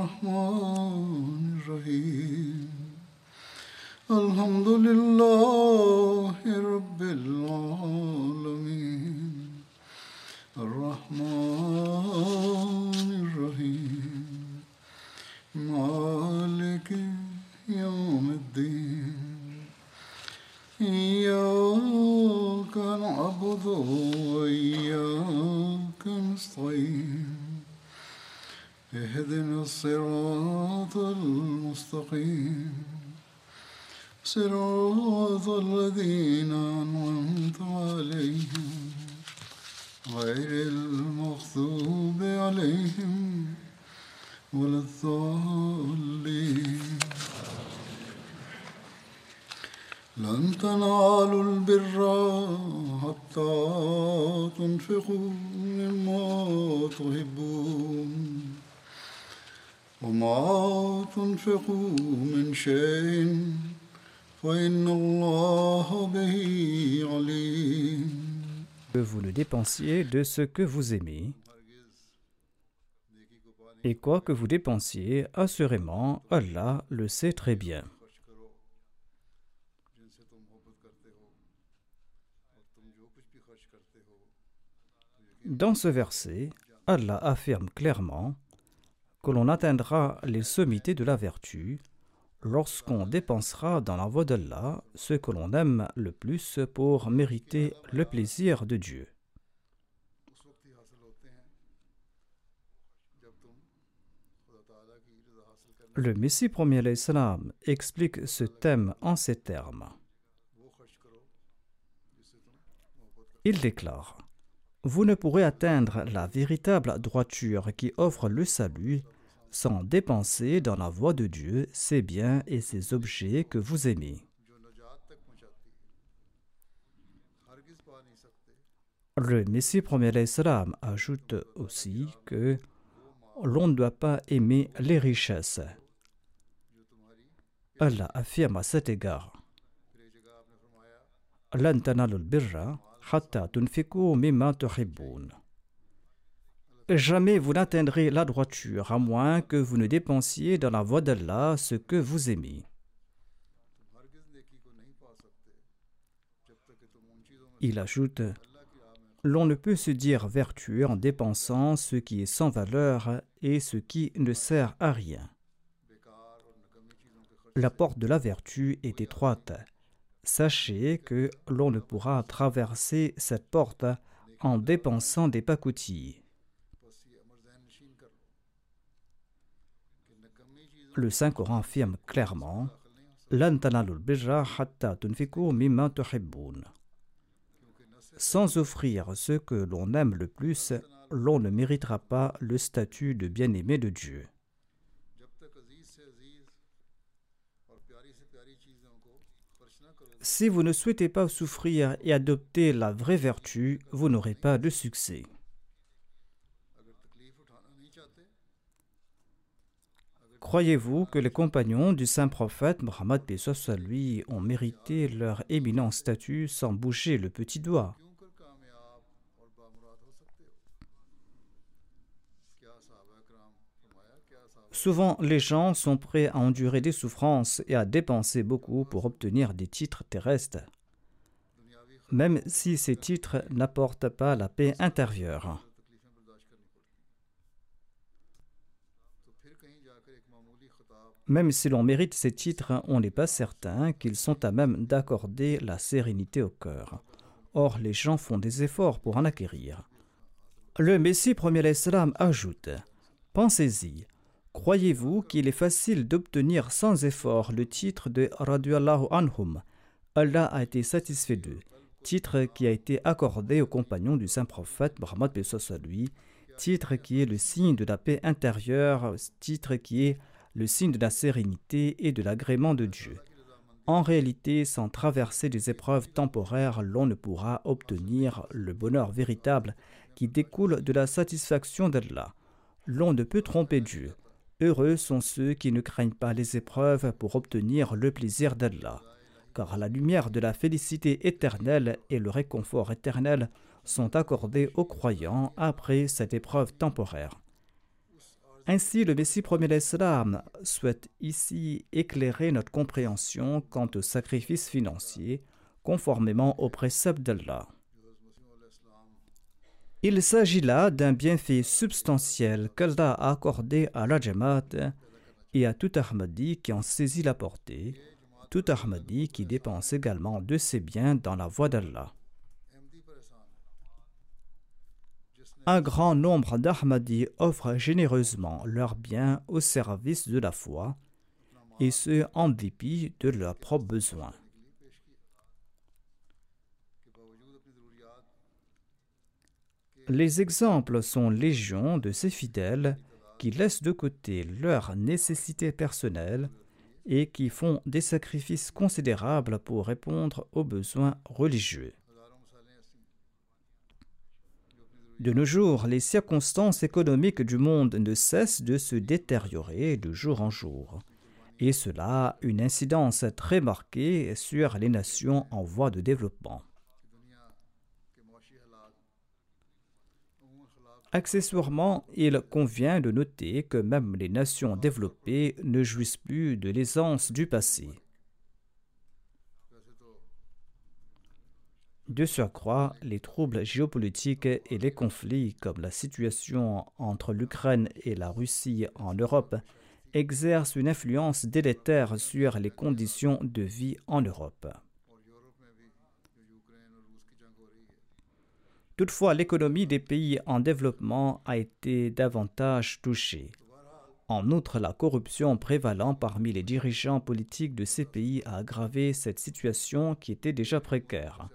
الرحمن صراط الذين أنعمت عليهم غير المغضوب عليهم ولا الضالين. لن تنالوا البر حتى تنفقوا مما تحبون وما تنفقوا dépensiez de ce que vous aimez. Et quoi que vous dépensiez, assurément, Allah le sait très bien. Dans ce verset, Allah affirme clairement que l'on atteindra les sommités de la vertu lorsqu'on dépensera dans la voie d'Allah ce que l'on aime le plus pour mériter le plaisir de Dieu. Le Messie premier l'Islam explique ce thème en ces termes. Il déclare Vous ne pourrez atteindre la véritable droiture qui offre le salut sans dépenser dans la voie de Dieu ses biens et ses objets que vous aimez. Le Messie premier l'Islam ajoute aussi que l'on ne doit pas aimer les richesses. Allah affirme à cet égard Jamais vous n'atteindrez la droiture à moins que vous ne dépensiez dans la voie d'Allah ce que vous aimez. Il ajoute L'on ne peut se dire vertueux en dépensant ce qui est sans valeur et ce qui ne sert à rien. La porte de la vertu est étroite. Sachez que l'on ne pourra traverser cette porte en dépensant des pacoutilles. Le Saint-Coran affirme clairement Sans offrir ce que l'on aime le plus, l'on ne méritera pas le statut de bien-aimé de Dieu. Si vous ne souhaitez pas souffrir et adopter la vraie vertu, vous n'aurez pas de succès. Croyez-vous que les compagnons du saint prophète Mohammed lui ont mérité leur éminent statut sans bouger le petit doigt? Souvent, les gens sont prêts à endurer des souffrances et à dépenser beaucoup pour obtenir des titres terrestres, même si ces titres n'apportent pas la paix intérieure. Même si l'on mérite ces titres, on n'est pas certain qu'ils sont à même d'accorder la sérénité au cœur. Or, les gens font des efforts pour en acquérir. Le Messie premier l'Islam ajoute Pensez-y, croyez-vous qu'il est facile d'obtenir sans effort le titre de Radiallahu Anhum? Allah a été satisfait d'eux, titre qui a été accordé aux compagnons du saint prophète Muhammad lui, titre qui est le signe de la paix intérieure, titre qui est le signe de la sérénité et de l'agrément de Dieu. En réalité, sans traverser des épreuves temporaires, l'on ne pourra obtenir le bonheur véritable qui découle de la satisfaction d'Allah. L'on ne peut tromper Dieu. Heureux sont ceux qui ne craignent pas les épreuves pour obtenir le plaisir d'Allah, car la lumière de la félicité éternelle et le réconfort éternel sont accordés aux croyants après cette épreuve temporaire. Ainsi, le Messie premier l'Islam souhaite ici éclairer notre compréhension quant au sacrifice financier, conformément aux préceptes d'Allah. Il s'agit là d'un bienfait substantiel qu'Allah a accordé à la Jamaat et à tout Ahmadi qui en saisit la portée, tout Ahmadi qui dépense également de ses biens dans la voie d'Allah. Un grand nombre d'Ahmadis offrent généreusement leurs biens au service de la foi, et ce en dépit de leurs propres besoins. Les exemples sont légion de ces fidèles qui laissent de côté leurs nécessités personnelles et qui font des sacrifices considérables pour répondre aux besoins religieux. De nos jours, les circonstances économiques du monde ne cessent de se détériorer de jour en jour, et cela a une incidence très marquée sur les nations en voie de développement. Accessoirement, il convient de noter que même les nations développées ne jouissent plus de l'aisance du passé. De surcroît, les troubles géopolitiques et les conflits, comme la situation entre l'Ukraine et la Russie en Europe, exercent une influence délétère sur les conditions de vie en Europe. Toutefois, l'économie des pays en développement a été davantage touchée. En outre, la corruption prévalant parmi les dirigeants politiques de ces pays a aggravé cette situation qui était déjà précaire.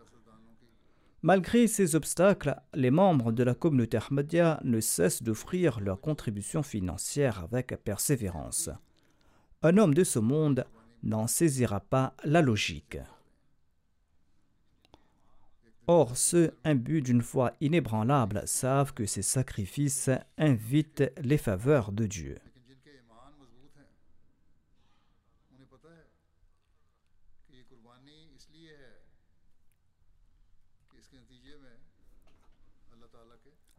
Malgré ces obstacles, les membres de la communauté Ahmadiyya ne cessent d'offrir leur contribution financière avec persévérance. Un homme de ce monde n'en saisira pas la logique. Or, ceux imbus d'une foi inébranlable savent que ces sacrifices invitent les faveurs de Dieu.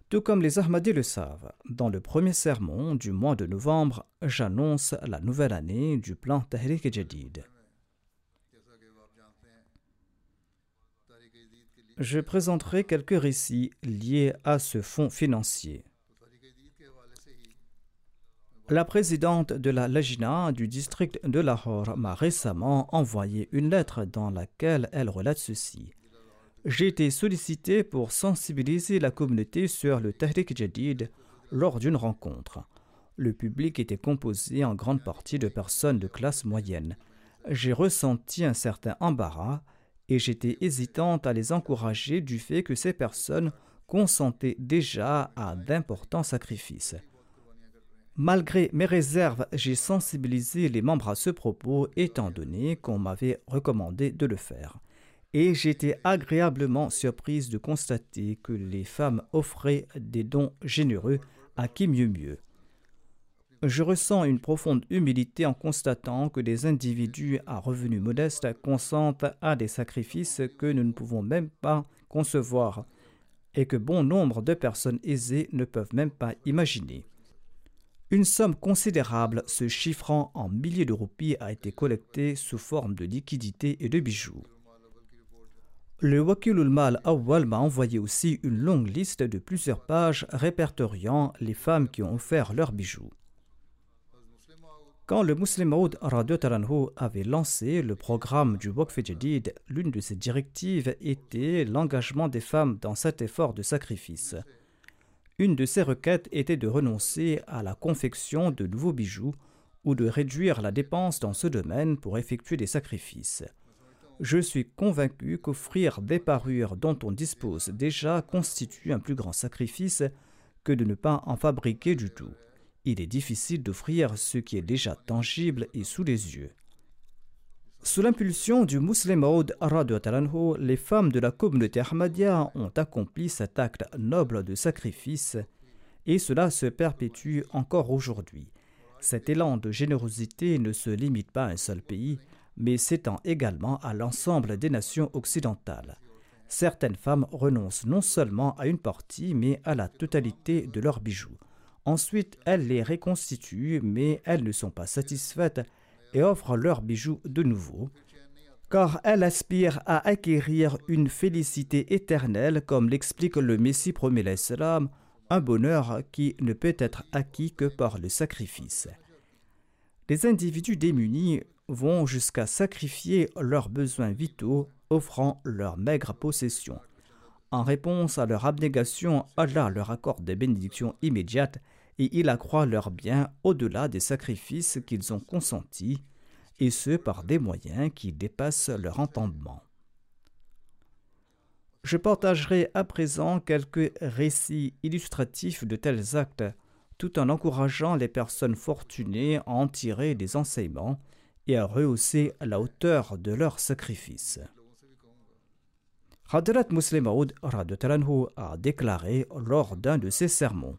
Tout comme les Ahmadis le savent, dans le premier sermon du mois de novembre, j'annonce la nouvelle année du plan Tahrik Jadid. Je présenterai quelques récits liés à ce fonds financier. La présidente de la Lajina du district de Lahore m'a récemment envoyé une lettre dans laquelle elle relate ceci. J'ai été sollicité pour sensibiliser la communauté sur le Tahrik Jadid lors d'une rencontre. Le public était composé en grande partie de personnes de classe moyenne. J'ai ressenti un certain embarras et j'étais hésitante à les encourager du fait que ces personnes consentaient déjà à d'importants sacrifices. Malgré mes réserves, j'ai sensibilisé les membres à ce propos étant donné qu'on m'avait recommandé de le faire. Et j'étais agréablement surprise de constater que les femmes offraient des dons généreux à qui mieux mieux. Je ressens une profonde humilité en constatant que des individus à revenus modestes consentent à des sacrifices que nous ne pouvons même pas concevoir et que bon nombre de personnes aisées ne peuvent même pas imaginer. Une somme considérable se chiffrant en milliers de roupies a été collectée sous forme de liquidités et de bijoux. Le Wakilul Mal Awwal m'a envoyé aussi une longue liste de plusieurs pages répertoriant les femmes qui ont offert leurs bijoux. Quand le Muslim Maud avait lancé le programme du Waqf Jadid, l'une de ses directives était l'engagement des femmes dans cet effort de sacrifice. Une de ses requêtes était de renoncer à la confection de nouveaux bijoux ou de réduire la dépense dans ce domaine pour effectuer des sacrifices. Je suis convaincu qu'offrir des parures dont on dispose déjà constitue un plus grand sacrifice que de ne pas en fabriquer du tout. Il est difficile d'offrir ce qui est déjà tangible et sous les yeux. Sous l'impulsion du Muslim Maud les femmes de la communauté Ahmadiyya ont accompli cet acte noble de sacrifice et cela se perpétue encore aujourd'hui. Cet élan de générosité ne se limite pas à un seul pays, mais s'étend également à l'ensemble des nations occidentales. Certaines femmes renoncent non seulement à une partie, mais à la totalité de leurs bijoux. Ensuite, elles les reconstituent, mais elles ne sont pas satisfaites et offrent leurs bijoux de nouveau, car elles aspirent à acquérir une félicité éternelle, comme l'explique le Messie premier l'Islam, un bonheur qui ne peut être acquis que par le sacrifice. Les individus démunis vont jusqu'à sacrifier leurs besoins vitaux, offrant leurs maigres possessions. En réponse à leur abnégation, Allah leur accorde des bénédictions immédiates et il accroît leurs biens au-delà des sacrifices qu'ils ont consentis, et ce par des moyens qui dépassent leur entendement. Je partagerai à présent quelques récits illustratifs de tels actes, tout en encourageant les personnes fortunées à en tirer des enseignements et à rehausser la hauteur de leurs sacrifices. Hadrat Muslim Aoud a déclaré lors d'un de ses sermons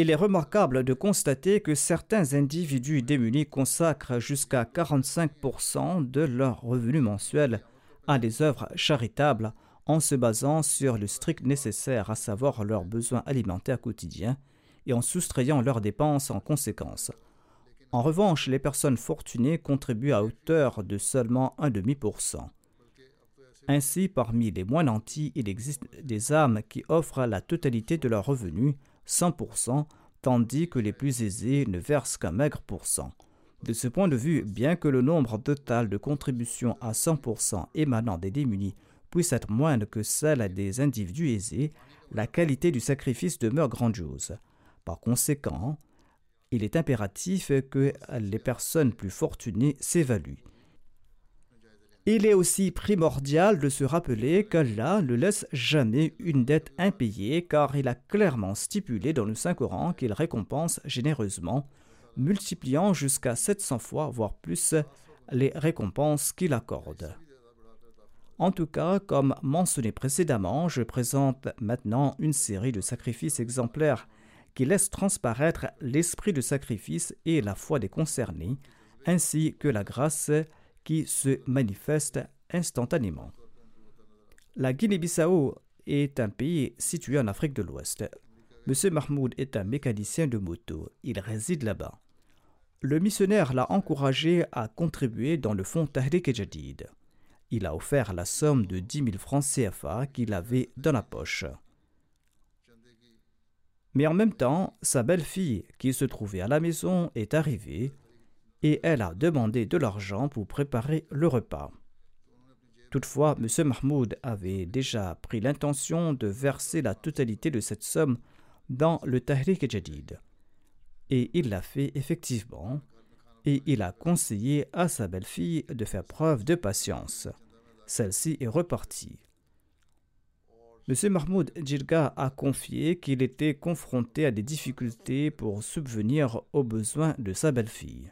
il est remarquable de constater que certains individus démunis consacrent jusqu'à 45% de leurs revenus mensuels à des œuvres charitables en se basant sur le strict nécessaire, à savoir leurs besoins alimentaires quotidiens, et en soustrayant leurs dépenses en conséquence. En revanche, les personnes fortunées contribuent à hauteur de seulement un demi pour cent. Ainsi, parmi les moins nantis, il existe des âmes qui offrent la totalité de leurs revenus 100%, tandis que les plus aisés ne versent qu'un maigre pourcent. De ce point de vue, bien que le nombre total de contributions à 100% émanant des démunis puisse être moindre que celle des individus aisés, la qualité du sacrifice demeure grandiose. Par conséquent, il est impératif que les personnes plus fortunées s'évaluent. Il est aussi primordial de se rappeler qu'Allah ne laisse jamais une dette impayée car il a clairement stipulé dans le Saint-Coran qu'il récompense généreusement, multipliant jusqu'à 700 fois, voire plus, les récompenses qu'il accorde. En tout cas, comme mentionné précédemment, je présente maintenant une série de sacrifices exemplaires qui laissent transparaître l'esprit de sacrifice et la foi des concernés, ainsi que la grâce qui se manifeste instantanément. La Guinée-Bissau est un pays situé en Afrique de l'Ouest. M. Mahmoud est un mécanicien de moto. Il réside là-bas. Le missionnaire l'a encouragé à contribuer dans le fonds Tahrik Jadid. Il a offert la somme de 10 000 francs CFA qu'il avait dans la poche. Mais en même temps, sa belle-fille, qui se trouvait à la maison, est arrivée et elle a demandé de l'argent pour préparer le repas. Toutefois, M. Mahmoud avait déjà pris l'intention de verser la totalité de cette somme dans le Tahrik Jadid. Et il l'a fait effectivement, et il a conseillé à sa belle-fille de faire preuve de patience. Celle-ci est repartie. M. Mahmoud Djirga a confié qu'il était confronté à des difficultés pour subvenir aux besoins de sa belle-fille.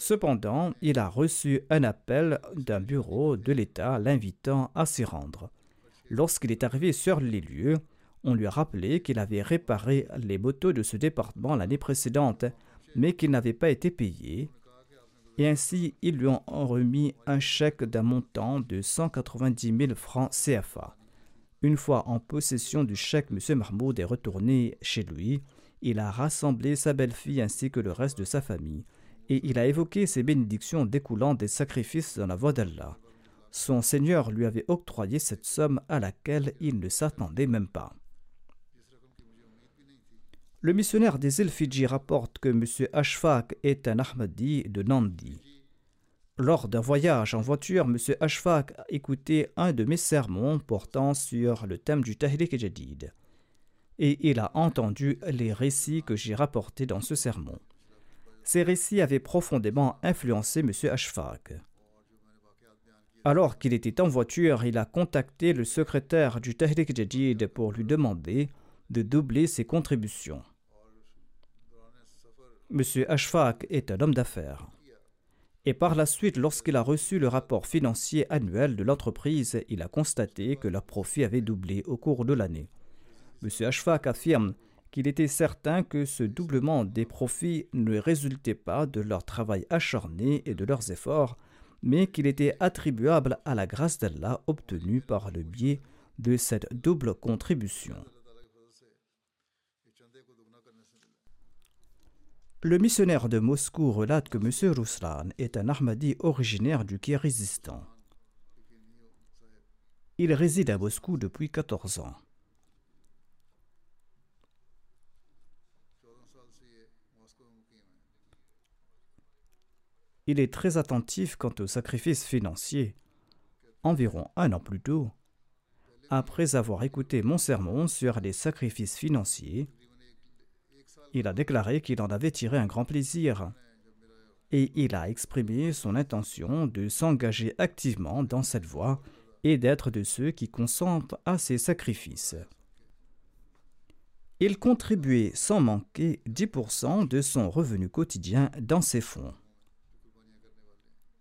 Cependant, il a reçu un appel d'un bureau de l'État l'invitant à s'y rendre. Lorsqu'il est arrivé sur les lieux, on lui a rappelé qu'il avait réparé les motos de ce département l'année précédente, mais qu'il n'avait pas été payé. Et ainsi, ils lui ont remis un chèque d'un montant de 190 000 francs CFA. Une fois en possession du chèque, M. Mahmoud est retourné chez lui. Il a rassemblé sa belle-fille ainsi que le reste de sa famille et il a évoqué ces bénédictions découlant des sacrifices dans la voie d'Allah. Son Seigneur lui avait octroyé cette somme à laquelle il ne s'attendait même pas. Le missionnaire des îles Fidji rapporte que M. Ashfaq est un Ahmadi de Nandi. Lors d'un voyage en voiture, M. Ashfaq a écouté un de mes sermons portant sur le thème du Tahrik Jadid. Et il a entendu les récits que j'ai rapportés dans ce sermon. Ces récits avaient profondément influencé M. Ashfaq. Alors qu'il était en voiture, il a contacté le secrétaire du Tahrik Jadid pour lui demander de doubler ses contributions. M. Ashfaq est un homme d'affaires. Et par la suite, lorsqu'il a reçu le rapport financier annuel de l'entreprise, il a constaté que leur profit avait doublé au cours de l'année. M. Ashfaq affirme qu'il était certain que ce doublement des profits ne résultait pas de leur travail acharné et de leurs efforts, mais qu'il était attribuable à la grâce d'Allah obtenue par le biais de cette double contribution. Le missionnaire de Moscou relate que M. Ruslan est un Ahmadi originaire du Kirghizistan. Il réside à Moscou depuis 14 ans. Il est très attentif quant aux sacrifices financiers. Environ un an plus tôt, après avoir écouté mon sermon sur les sacrifices financiers, il a déclaré qu'il en avait tiré un grand plaisir et il a exprimé son intention de s'engager activement dans cette voie et d'être de ceux qui consentent à ces sacrifices. Il contribuait sans manquer 10% de son revenu quotidien dans ses fonds.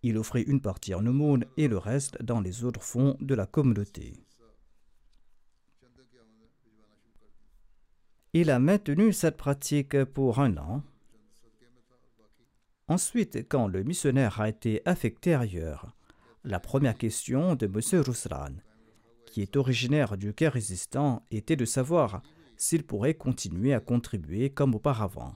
Il offrait une partie en aumône et le reste dans les autres fonds de la communauté. Il a maintenu cette pratique pour un an. Ensuite, quand le missionnaire a été affecté ailleurs, la première question de M. Ruslan, qui est originaire du résistant, était de savoir s'il pourrait continuer à contribuer comme auparavant.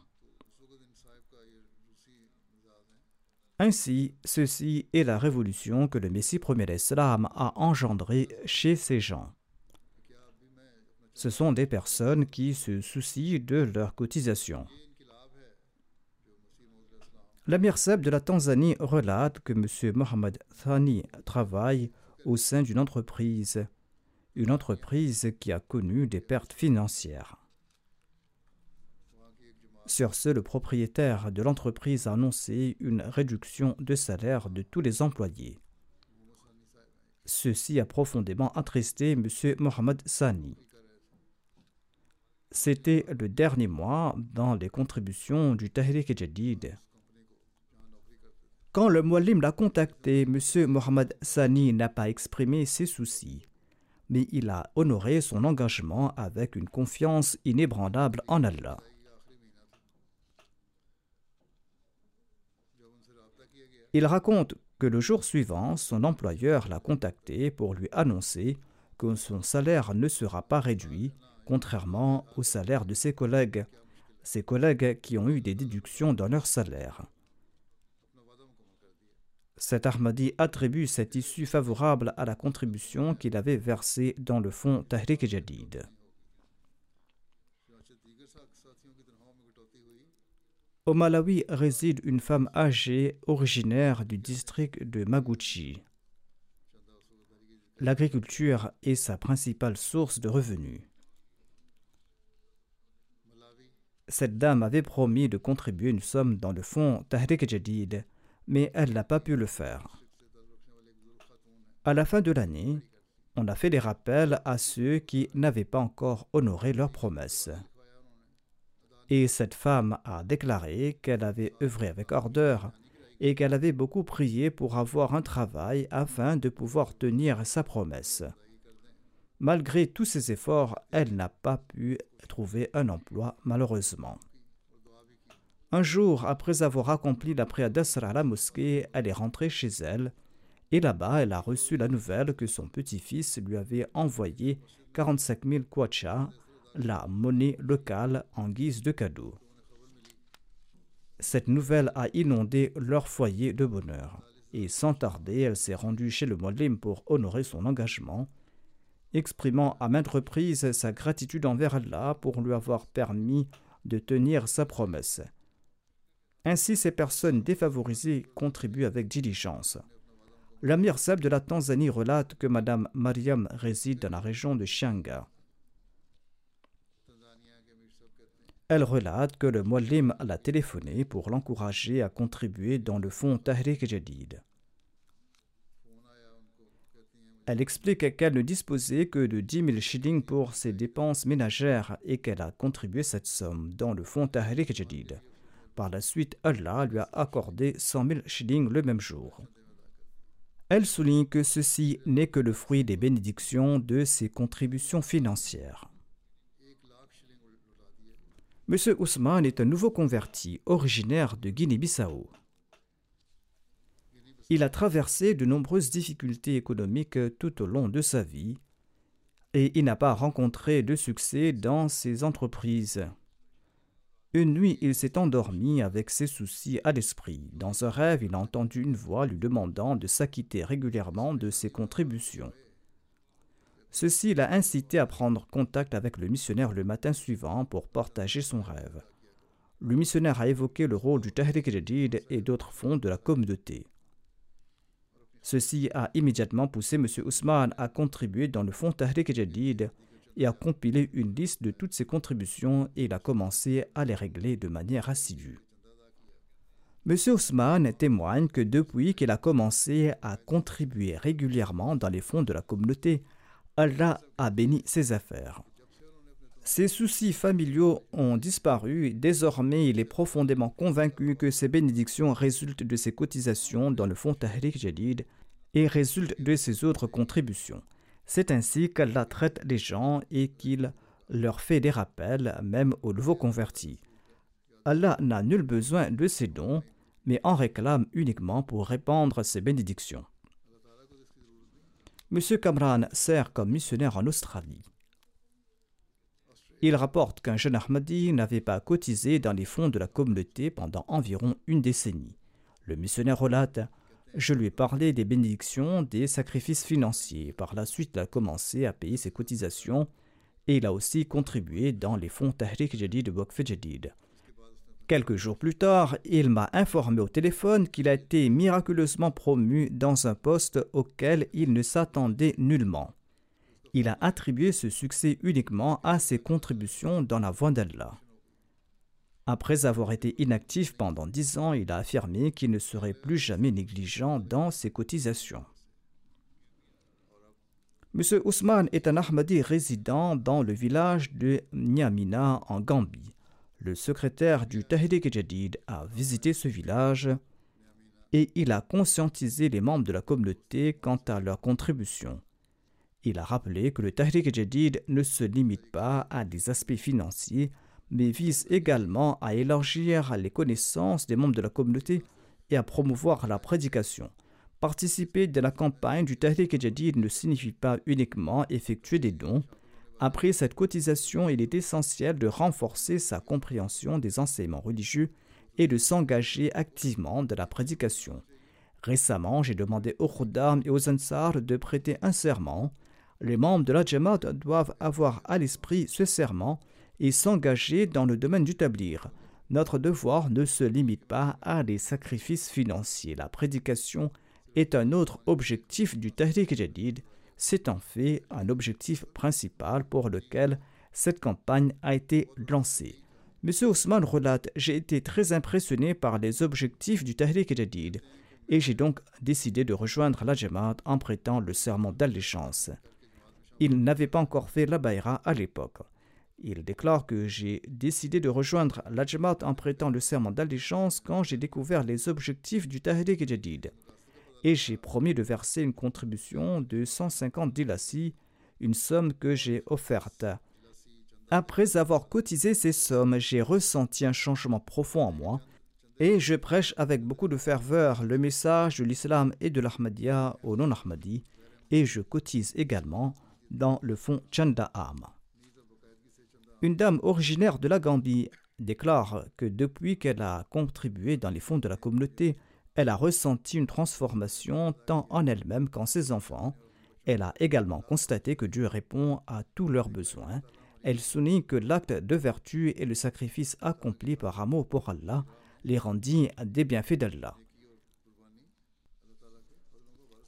Ainsi, ceci est la révolution que le Messie premier Islam a engendrée chez ces gens. Ce sont des personnes qui se soucient de leur cotisation. L'Amir Seb de la Tanzanie relate que M. Mohamed Thani travaille au sein d'une entreprise, une entreprise qui a connu des pertes financières. Sur ce, le propriétaire de l'entreprise a annoncé une réduction de salaire de tous les employés. Ceci a profondément attristé M. Mohamed Sani. C'était le dernier mois dans les contributions du Tahrik Jadid. Quand le Mualim l'a contacté, M. Mohamed Sani n'a pas exprimé ses soucis, mais il a honoré son engagement avec une confiance inébranlable en Allah. Il raconte que le jour suivant, son employeur l'a contacté pour lui annoncer que son salaire ne sera pas réduit contrairement au salaire de ses collègues, ses collègues qui ont eu des déductions dans leur salaire. Cet Ahmadi attribue cette issue favorable à la contribution qu'il avait versée dans le fonds Tahrik Jadid. Au Malawi réside une femme âgée originaire du district de Maguchi. L'agriculture est sa principale source de revenus. Cette dame avait promis de contribuer une somme dans le fonds Tahrik Jadid, mais elle n'a pas pu le faire. À la fin de l'année, on a fait des rappels à ceux qui n'avaient pas encore honoré leurs promesses. Et cette femme a déclaré qu'elle avait œuvré avec ardeur et qu'elle avait beaucoup prié pour avoir un travail afin de pouvoir tenir sa promesse. Malgré tous ses efforts, elle n'a pas pu trouver un emploi, malheureusement. Un jour, après avoir accompli la prière d'Asra à la mosquée, elle est rentrée chez elle, et là-bas, elle a reçu la nouvelle que son petit-fils lui avait envoyé 45 000 kwacha, la monnaie locale, en guise de cadeau. Cette nouvelle a inondé leur foyer de bonheur, et sans tarder, elle s'est rendue chez le Molim pour honorer son engagement exprimant à maintes reprises sa gratitude envers Allah pour lui avoir permis de tenir sa promesse. Ainsi, ces personnes défavorisées contribuent avec diligence. L'Amir Sab de la Tanzanie relate que Madame Mariam réside dans la région de Shanga. Elle relate que le Muallim l'a téléphoné pour l'encourager à contribuer dans le fonds Tahrik Jadid. Elle explique qu'elle ne disposait que de 10 000 shillings pour ses dépenses ménagères et qu'elle a contribué cette somme dans le fonds Tahrik Jadid. Par la suite, Allah lui a accordé 100 000 shillings le même jour. Elle souligne que ceci n'est que le fruit des bénédictions de ses contributions financières. M. Ousmane est un nouveau converti, originaire de Guinée-Bissau. Il a traversé de nombreuses difficultés économiques tout au long de sa vie et il n'a pas rencontré de succès dans ses entreprises. Une nuit, il s'est endormi avec ses soucis à l'esprit. Dans un rêve, il a entendu une voix lui demandant de s'acquitter régulièrement de ses contributions. Ceci l'a incité à prendre contact avec le missionnaire le matin suivant pour partager son rêve. Le missionnaire a évoqué le rôle du Tahrik Jadid et d'autres fonds de la communauté. Ceci a immédiatement poussé M. Ousmane à contribuer dans le fonds Tahrik Jadid et a compilé une liste de toutes ses contributions et il a commencé à les régler de manière assidue. M. Ousmane témoigne que depuis qu'il a commencé à contribuer régulièrement dans les fonds de la communauté, Allah a béni ses affaires. Ses soucis familiaux ont disparu désormais il est profondément convaincu que ces bénédictions résultent de ses cotisations dans le fonds Tahrik Jadid et résultent de ses autres contributions. C'est ainsi qu'Allah traite les gens et qu'il leur fait des rappels, même aux nouveaux convertis. Allah n'a nul besoin de ses dons, mais en réclame uniquement pour répandre ses bénédictions. M. Kamran sert comme missionnaire en Australie. Il rapporte qu'un jeune Ahmadi n'avait pas cotisé dans les fonds de la communauté pendant environ une décennie. Le missionnaire relate Je lui ai parlé des bénédictions, des sacrifices financiers. Par la suite, il a commencé à payer ses cotisations et il a aussi contribué dans les fonds Tahrik Jadid de Jadid. Quelques jours plus tard, il m'a informé au téléphone qu'il a été miraculeusement promu dans un poste auquel il ne s'attendait nullement. Il a attribué ce succès uniquement à ses contributions dans la voie d'Allah. Après avoir été inactif pendant dix ans, il a affirmé qu'il ne serait plus jamais négligent dans ses cotisations. M. Ousmane est un Ahmadi résident dans le village de Nyamina en Gambie le secrétaire du Tahrik Jadid a visité ce village et il a conscientisé les membres de la communauté quant à leur contribution. Il a rappelé que le Tahrik Jadid ne se limite pas à des aspects financiers, mais vise également à élargir les connaissances des membres de la communauté et à promouvoir la prédication. Participer de la campagne du Tahrik Jadid ne signifie pas uniquement effectuer des dons, après cette cotisation, il est essentiel de renforcer sa compréhension des enseignements religieux et de s'engager activement dans la prédication. Récemment, j'ai demandé aux Khuddam et aux Ansar de prêter un serment. Les membres de la Jamaat doivent avoir à l'esprit ce serment et s'engager dans le domaine du tablir. Notre devoir ne se limite pas à des sacrifices financiers. La prédication est un autre objectif du Tahrik Jadid c'est en fait un objectif principal pour lequel cette campagne a été lancée. M. Ousmane relate J'ai été très impressionné par les objectifs du Tahrik Jadid et j'ai donc décidé de rejoindre la en prêtant le serment d'allégeance. Il n'avait pas encore fait la Bayra à l'époque. Il déclare que j'ai décidé de rejoindre la en prêtant le serment d'allégeance quand j'ai découvert les objectifs du Tahrik Jadid et j'ai promis de verser une contribution de 150 dilassi, une somme que j'ai offerte. Après avoir cotisé ces sommes, j'ai ressenti un changement profond en moi et je prêche avec beaucoup de ferveur le message de l'islam et de l'Ahmadiyya aux non-Ahmadis et je cotise également dans le fonds Chanda Am. Une dame originaire de la Gambie déclare que depuis qu'elle a contribué dans les fonds de la communauté, elle a ressenti une transformation tant en elle-même qu'en ses enfants. Elle a également constaté que Dieu répond à tous leurs besoins. Elle souligne que l'acte de vertu et le sacrifice accompli par amour pour Allah les rendit des bienfaits d'Allah.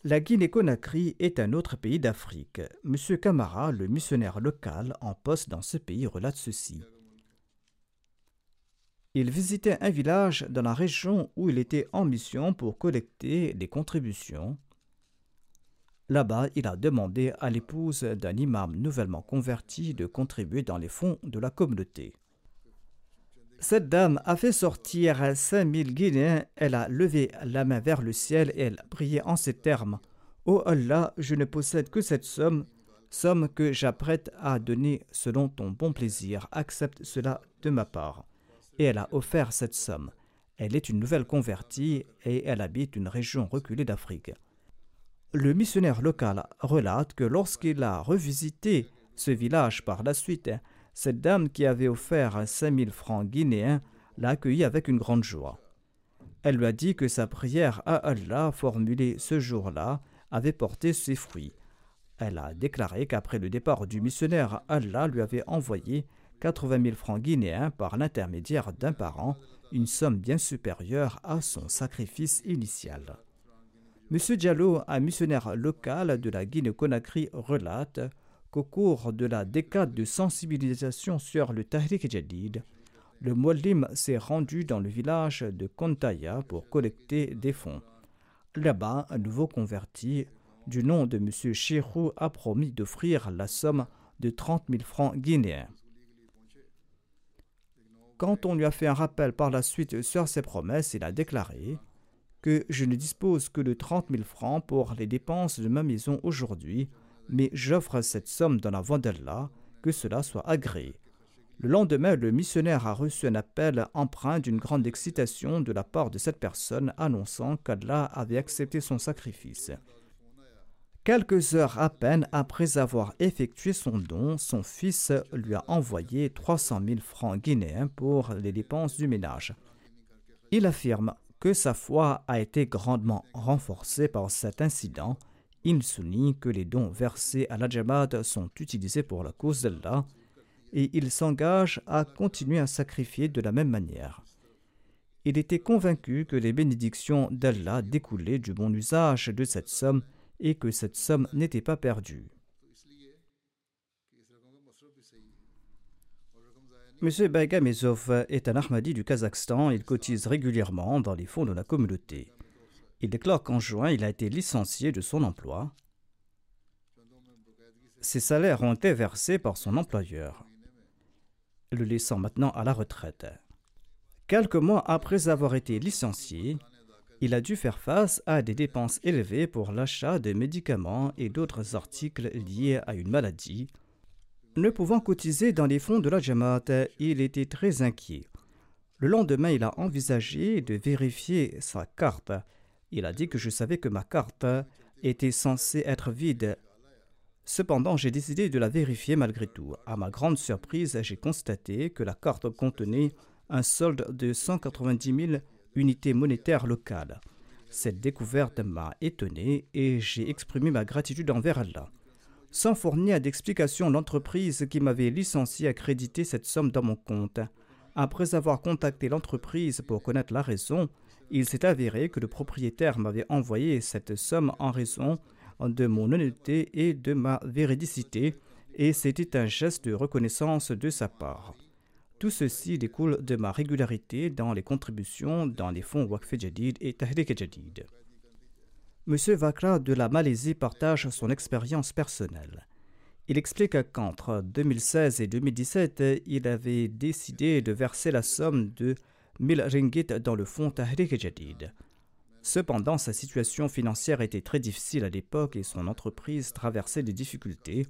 La Guinée-Conakry est un autre pays d'Afrique. M. Camara, le missionnaire local en poste dans ce pays, relate ceci. Il visitait un village dans la région où il était en mission pour collecter des contributions. Là-bas, il a demandé à l'épouse d'un imam nouvellement converti de contribuer dans les fonds de la communauté. Cette dame a fait sortir 5000 guinéens, elle a levé la main vers le ciel et elle priait en ces termes Ô Allah, je ne possède que cette somme, somme que j'apprête à donner selon ton bon plaisir, accepte cela de ma part. Et elle a offert cette somme. Elle est une nouvelle convertie et elle habite une région reculée d'Afrique. Le missionnaire local relate que lorsqu'il a revisité ce village par la suite, cette dame qui avait offert 5000 francs guinéens l'a accueilli avec une grande joie. Elle lui a dit que sa prière à Allah formulée ce jour-là avait porté ses fruits. Elle a déclaré qu'après le départ du missionnaire, Allah lui avait envoyé 80 000 francs guinéens par l'intermédiaire d'un parent, une somme bien supérieure à son sacrifice initial. M. Diallo, un missionnaire local de la Guinée-Conakry, relate qu'au cours de la décade de sensibilisation sur le Tahrik Jadid, le Moualim s'est rendu dans le village de Kontaya pour collecter des fonds. Là-bas, un nouveau converti du nom de M. Chirou a promis d'offrir la somme de 30 000 francs guinéens. Quand on lui a fait un rappel par la suite sur ses promesses, il a déclaré que je ne dispose que de 30 000 francs pour les dépenses de ma maison aujourd'hui, mais j'offre cette somme dans la voie d'Allah, que cela soit agréé. Le lendemain, le missionnaire a reçu un appel empreint d'une grande excitation de la part de cette personne annonçant qu'Allah avait accepté son sacrifice. Quelques heures à peine après avoir effectué son don, son fils lui a envoyé 300 000 francs guinéens pour les dépenses du ménage. Il affirme que sa foi a été grandement renforcée par cet incident, il souligne que les dons versés à la Jamaat sont utilisés pour la cause d'Allah et il s'engage à continuer à sacrifier de la même manière. Il était convaincu que les bénédictions d'Allah découlaient du bon usage de cette somme et que cette somme n'était pas perdue. M. Bagamezov est un Ahmadi du Kazakhstan. Il cotise régulièrement dans les fonds de la communauté. Il déclare qu'en juin, il a été licencié de son emploi. Ses salaires ont été versés par son employeur, le laissant maintenant à la retraite. Quelques mois après avoir été licencié, il a dû faire face à des dépenses élevées pour l'achat de médicaments et d'autres articles liés à une maladie ne pouvant cotiser dans les fonds de la Jamaat, il était très inquiet. Le lendemain, il a envisagé de vérifier sa carte. Il a dit que je savais que ma carte était censée être vide. Cependant, j'ai décidé de la vérifier malgré tout. À ma grande surprise, j'ai constaté que la carte contenait un solde de 190 000 unités monétaires locales. Cette découverte m'a étonné et j'ai exprimé ma gratitude envers Allah. Sans fournir d'explication, l'entreprise qui m'avait licencié a crédité cette somme dans mon compte. Après avoir contacté l'entreprise pour connaître la raison, il s'est avéré que le propriétaire m'avait envoyé cette somme en raison de mon honnêteté et de ma véridicité, et c'était un geste de reconnaissance de sa part. Tout ceci découle de ma régularité dans les contributions dans les fonds Waqf Jadid et Tahrik Jadid. M. Vakra de la Malaisie partage son expérience personnelle. Il explique qu'entre 2016 et 2017, il avait décidé de verser la somme de 1000 ringgit dans le fonds Tahrik Jadid. Cependant, sa situation financière était très difficile à l'époque et son entreprise traversait des difficultés.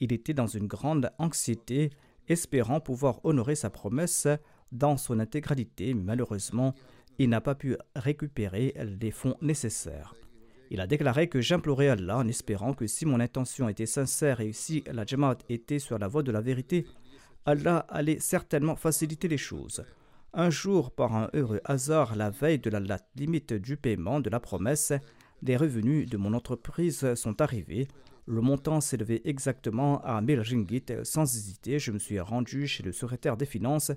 Il était dans une grande anxiété, espérant pouvoir honorer sa promesse dans son intégralité. Malheureusement, il n'a pas pu récupérer les fonds nécessaires. Il a déclaré que j'implorais Allah en espérant que si mon intention était sincère et si la Jamaat était sur la voie de la vérité, Allah allait certainement faciliter les choses. Un jour, par un heureux hasard, la veille de la limite du paiement de la promesse, des revenus de mon entreprise sont arrivés. Le montant s'élevait exactement à 1000 ringgit. Sans hésiter, je me suis rendu chez le secrétaire des finances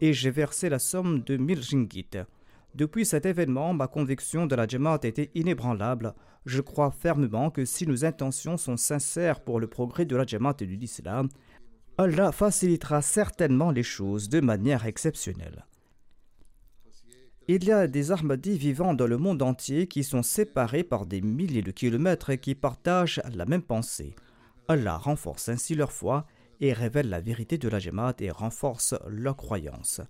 et j'ai versé la somme de 1000 ringgit. Depuis cet événement, ma conviction de la Jamaat était inébranlable. Je crois fermement que si nos intentions sont sincères pour le progrès de la Jamaat et de l'islam, Allah facilitera certainement les choses de manière exceptionnelle. Il y a des Ahmadis vivant dans le monde entier qui sont séparés par des milliers de kilomètres et qui partagent la même pensée. Allah renforce ainsi leur foi et révèle la vérité de la Jamaat et renforce leur croyance.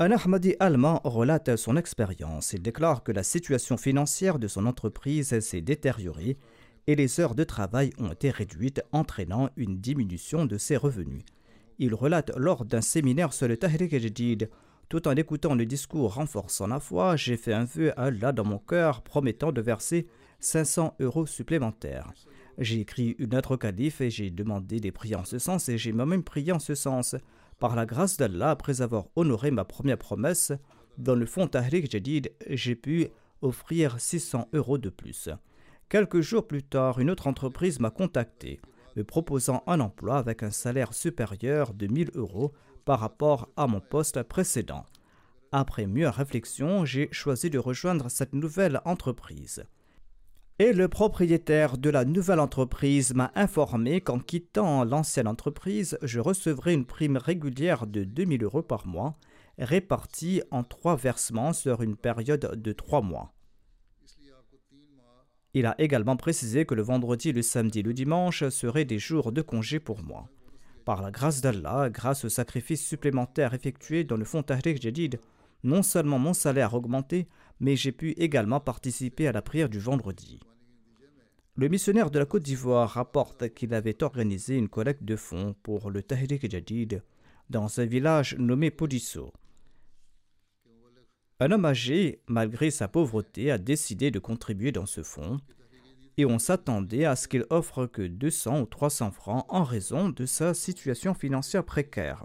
Un Ahmadi allemand relate son expérience. Il déclare que la situation financière de son entreprise s'est détériorée et les heures de travail ont été réduites, entraînant une diminution de ses revenus. Il relate lors d'un séminaire sur le Tahrik tout en écoutant le discours renforçant la foi, j'ai fait un vœu à Allah dans mon cœur promettant de verser 500 euros supplémentaires. J'ai écrit une lettre au calife et j'ai demandé des prières en ce sens et j'ai moi-même prié en ce sens. Par la grâce d'Allah, après avoir honoré ma première promesse, dans le fonds Tahrik Jadid, j'ai pu offrir 600 euros de plus. Quelques jours plus tard, une autre entreprise m'a contacté, me proposant un emploi avec un salaire supérieur de 1000 euros par rapport à mon poste précédent. Après mieux réflexion, j'ai choisi de rejoindre cette nouvelle entreprise. Et le propriétaire de la nouvelle entreprise m'a informé qu'en quittant l'ancienne entreprise, je recevrai une prime régulière de 2000 euros par mois, répartie en trois versements sur une période de trois mois. Il a également précisé que le vendredi, le samedi et le dimanche seraient des jours de congé pour moi. Par la grâce d'Allah, grâce au sacrifice supplémentaire effectué dans le fonds Tahrik Jadid, non seulement mon salaire a augmenté, mais j'ai pu également participer à la prière du vendredi. Le missionnaire de la Côte d'Ivoire rapporte qu'il avait organisé une collecte de fonds pour le Tahrik Jadid dans un village nommé Podisso. Un homme âgé, malgré sa pauvreté, a décidé de contribuer dans ce fonds et on s'attendait à ce qu'il offre que 200 ou 300 francs en raison de sa situation financière précaire.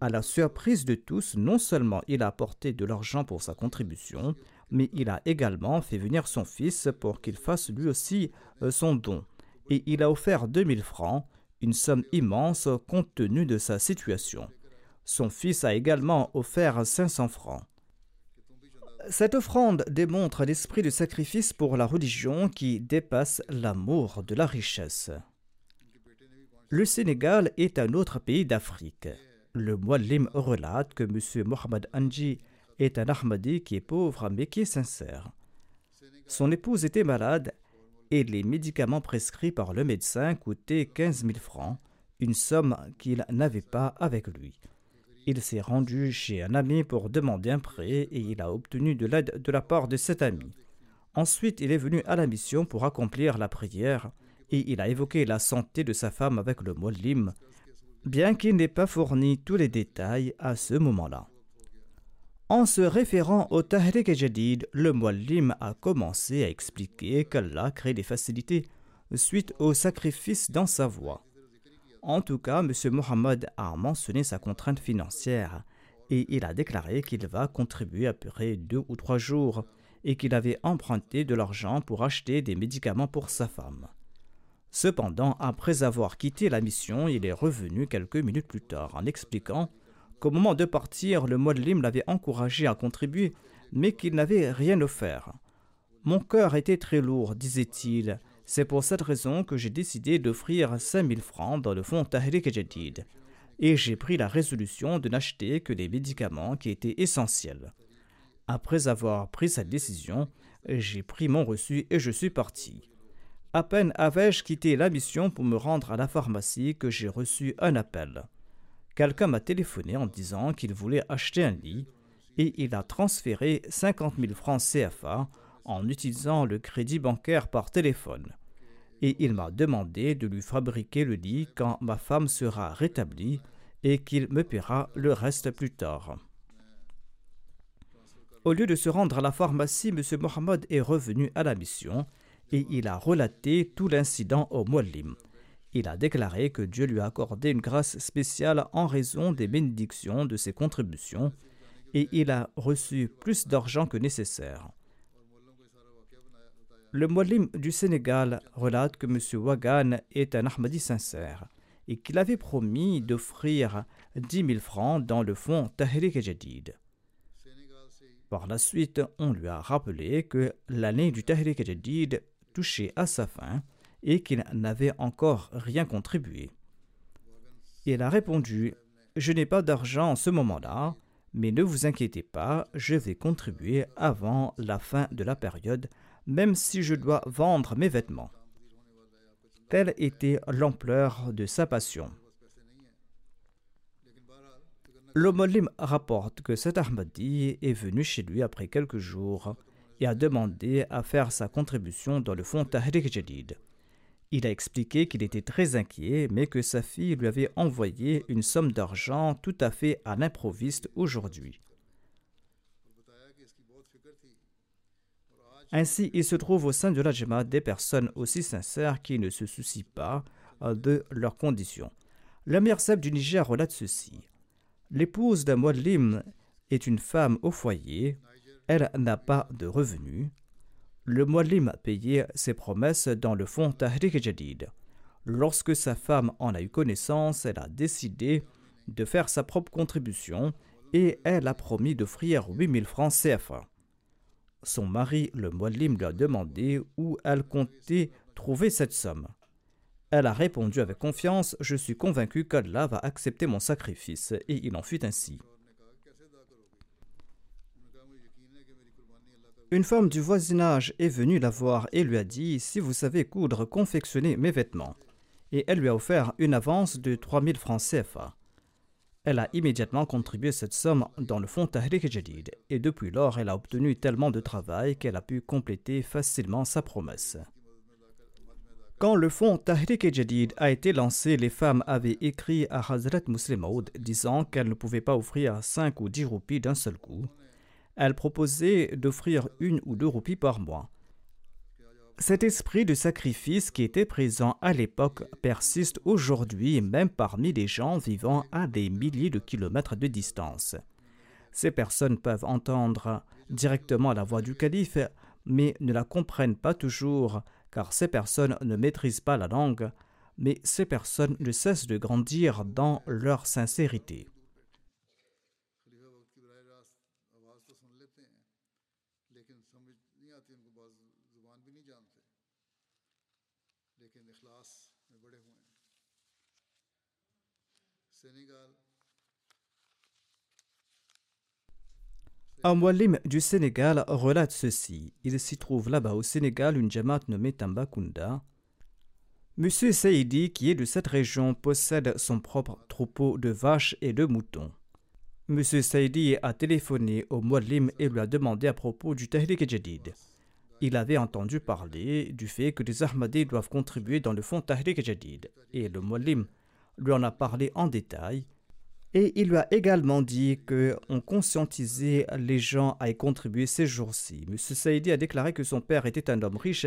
À la surprise de tous, non seulement il a apporté de l'argent pour sa contribution, mais il a également fait venir son fils pour qu'il fasse lui aussi euh, son don. Et il a offert 2000 francs, une somme immense compte tenu de sa situation. Son fils a également offert 500 francs. Cette offrande démontre l'esprit de sacrifice pour la religion qui dépasse l'amour de la richesse. Le Sénégal est un autre pays d'Afrique. Le Muallim relate que M. Mohamed Anji est un Ahmadi qui est pauvre mais qui est sincère. Son épouse était malade et les médicaments prescrits par le médecin coûtaient 15 000 francs, une somme qu'il n'avait pas avec lui. Il s'est rendu chez un ami pour demander un prêt et il a obtenu de l'aide de la part de cet ami. Ensuite, il est venu à la mission pour accomplir la prière et il a évoqué la santé de sa femme avec le mollim, bien qu'il n'ait pas fourni tous les détails à ce moment-là. En se référant au Tahrik Jadid, le mollim a commencé à expliquer qu'Allah crée des facilités suite au sacrifice dans sa voie. En tout cas, M. Mohamed a mentionné sa contrainte financière et il a déclaré qu'il va contribuer après deux ou trois jours et qu'il avait emprunté de l'argent pour acheter des médicaments pour sa femme. Cependant, après avoir quitté la mission, il est revenu quelques minutes plus tard en expliquant qu'au moment de partir, le Modelim l'avait encouragé à contribuer, mais qu'il n'avait rien offert. Mon cœur était très lourd, disait-il, c'est pour cette raison que j'ai décidé d'offrir 5000 francs dans le fonds Tahrik Jadid. Et j'ai pris la résolution de n'acheter que des médicaments qui étaient essentiels. Après avoir pris cette décision, j'ai pris mon reçu et je suis parti. À peine avais-je quitté la mission pour me rendre à la pharmacie que j'ai reçu un appel. Quelqu'un m'a téléphoné en disant qu'il voulait acheter un lit et il a transféré 50 000 francs CFA en utilisant le crédit bancaire par téléphone. Et il m'a demandé de lui fabriquer le lit quand ma femme sera rétablie et qu'il me paiera le reste plus tard. Au lieu de se rendre à la pharmacie, M. Mohamed est revenu à la mission et il a relaté tout l'incident au Muallim. Il a déclaré que Dieu lui a accordé une grâce spéciale en raison des bénédictions de ses contributions et il a reçu plus d'argent que nécessaire. Le Molim du Sénégal relate que M. Wagan est un Ahmadi sincère et qu'il avait promis d'offrir 10 000 francs dans le fonds Tahrik Jadid. Par la suite, on lui a rappelé que l'année du Tahrik Jadid touchait à sa fin et qu'il n'avait encore rien contribué. Il a répondu Je n'ai pas d'argent en ce moment-là, Mais ne vous inquiétez pas, je vais contribuer avant la fin de la période, même si je dois vendre mes vêtements. Telle était l'ampleur de sa passion. Le Molim rapporte que cet Ahmadi est venu chez lui après quelques jours et a demandé à faire sa contribution dans le fonds Tahrik Jadid. Il a expliqué qu'il était très inquiet, mais que sa fille lui avait envoyé une somme d'argent tout à fait à l'improviste aujourd'hui. Ainsi, il se trouve au sein de la des personnes aussi sincères qui ne se soucient pas de leurs conditions. L'Amir Seb du Niger relate ceci. L'épouse d'un Muallim est une femme au foyer, elle n'a pas de revenus. Le Muallim payé ses promesses dans le fonds Tahrik Jadid. Lorsque sa femme en a eu connaissance, elle a décidé de faire sa propre contribution et elle a promis d'offrir 8000 francs CFA. Son mari, le Muallim, lui a demandé où elle comptait trouver cette somme. Elle a répondu avec confiance Je suis convaincu qu'Allah va accepter mon sacrifice, et il en fut ainsi. Une femme du voisinage est venue la voir et lui a dit Si vous savez coudre, confectionner mes vêtements. Et elle lui a offert une avance de 3000 francs CFA. Elle a immédiatement contribué cette somme dans le fonds Tahrik Jadid, et depuis lors, elle a obtenu tellement de travail qu'elle a pu compléter facilement sa promesse. Quand le fonds Tahrik Jadid a été lancé, les femmes avaient écrit à Hazrat Muslim disant qu'elles ne pouvaient pas offrir 5 ou 10 roupies d'un seul coup. Elles proposaient d'offrir une ou deux roupies par mois. Cet esprit de sacrifice qui était présent à l'époque persiste aujourd'hui même parmi les gens vivant à des milliers de kilomètres de distance. Ces personnes peuvent entendre directement la voix du calife, mais ne la comprennent pas toujours car ces personnes ne maîtrisent pas la langue, mais ces personnes ne cessent de grandir dans leur sincérité. Un mualim du Sénégal relate ceci. Il s'y trouve là-bas au Sénégal une jamaat nommée Tambakunda. Monsieur Saïdi, qui est de cette région, possède son propre troupeau de vaches et de moutons. Monsieur Saïdi a téléphoné au mualim et lui a demandé à propos du Tahrik Jadid. Il avait entendu parler du fait que les Ahmadis doivent contribuer dans le fonds Tahrik Jadid et le mualim lui en a parlé en détail et il lui a également dit qu'on conscientisait les gens à y contribuer ces jours-ci. M. Saïdi a déclaré que son père était un homme riche,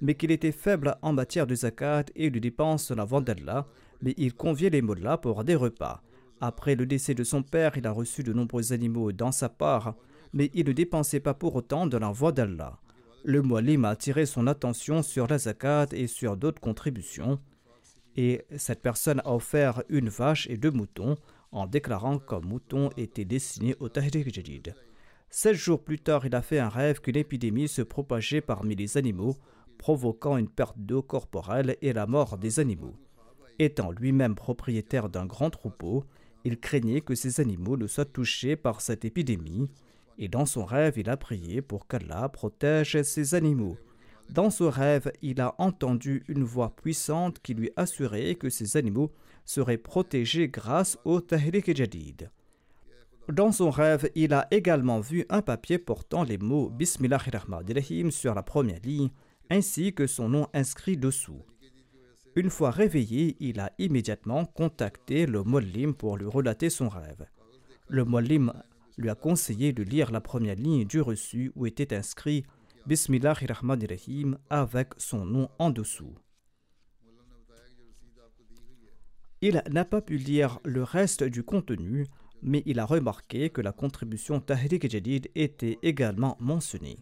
mais qu'il était faible en matière de zakat et de dépenses dans la d'Allah, mais il conviait les mollahs pour des repas. Après le décès de son père, il a reçu de nombreux animaux dans sa part, mais il ne dépensait pas pour autant dans la voie d'Allah. Le mualim a attiré son attention sur la zakat et sur d'autres contributions, et cette personne a offert une vache et deux moutons en déclarant qu'un mouton était destiné au Tahrir Jadid. Sept jours plus tard, il a fait un rêve qu'une épidémie se propageait parmi les animaux, provoquant une perte d'eau corporelle et la mort des animaux. Étant lui-même propriétaire d'un grand troupeau, il craignait que ces animaux ne soient touchés par cette épidémie, et dans son rêve, il a prié pour qu'Allah protège ces animaux. Dans ce rêve, il a entendu une voix puissante qui lui assurait que ces animaux serait protégé grâce au Tahrik Jadid. Dans son rêve, il a également vu un papier portant les mots Bismillahirrahmanirrahim sur la première ligne, ainsi que son nom inscrit dessous. Une fois réveillé, il a immédiatement contacté le Mollim pour lui relater son rêve. Le Mollim lui a conseillé de lire la première ligne du reçu où était inscrit Bismillahirrahmanirrahim avec son nom en dessous. Il n'a pas pu lire le reste du contenu, mais il a remarqué que la contribution Tahrik Jadid était également mentionnée.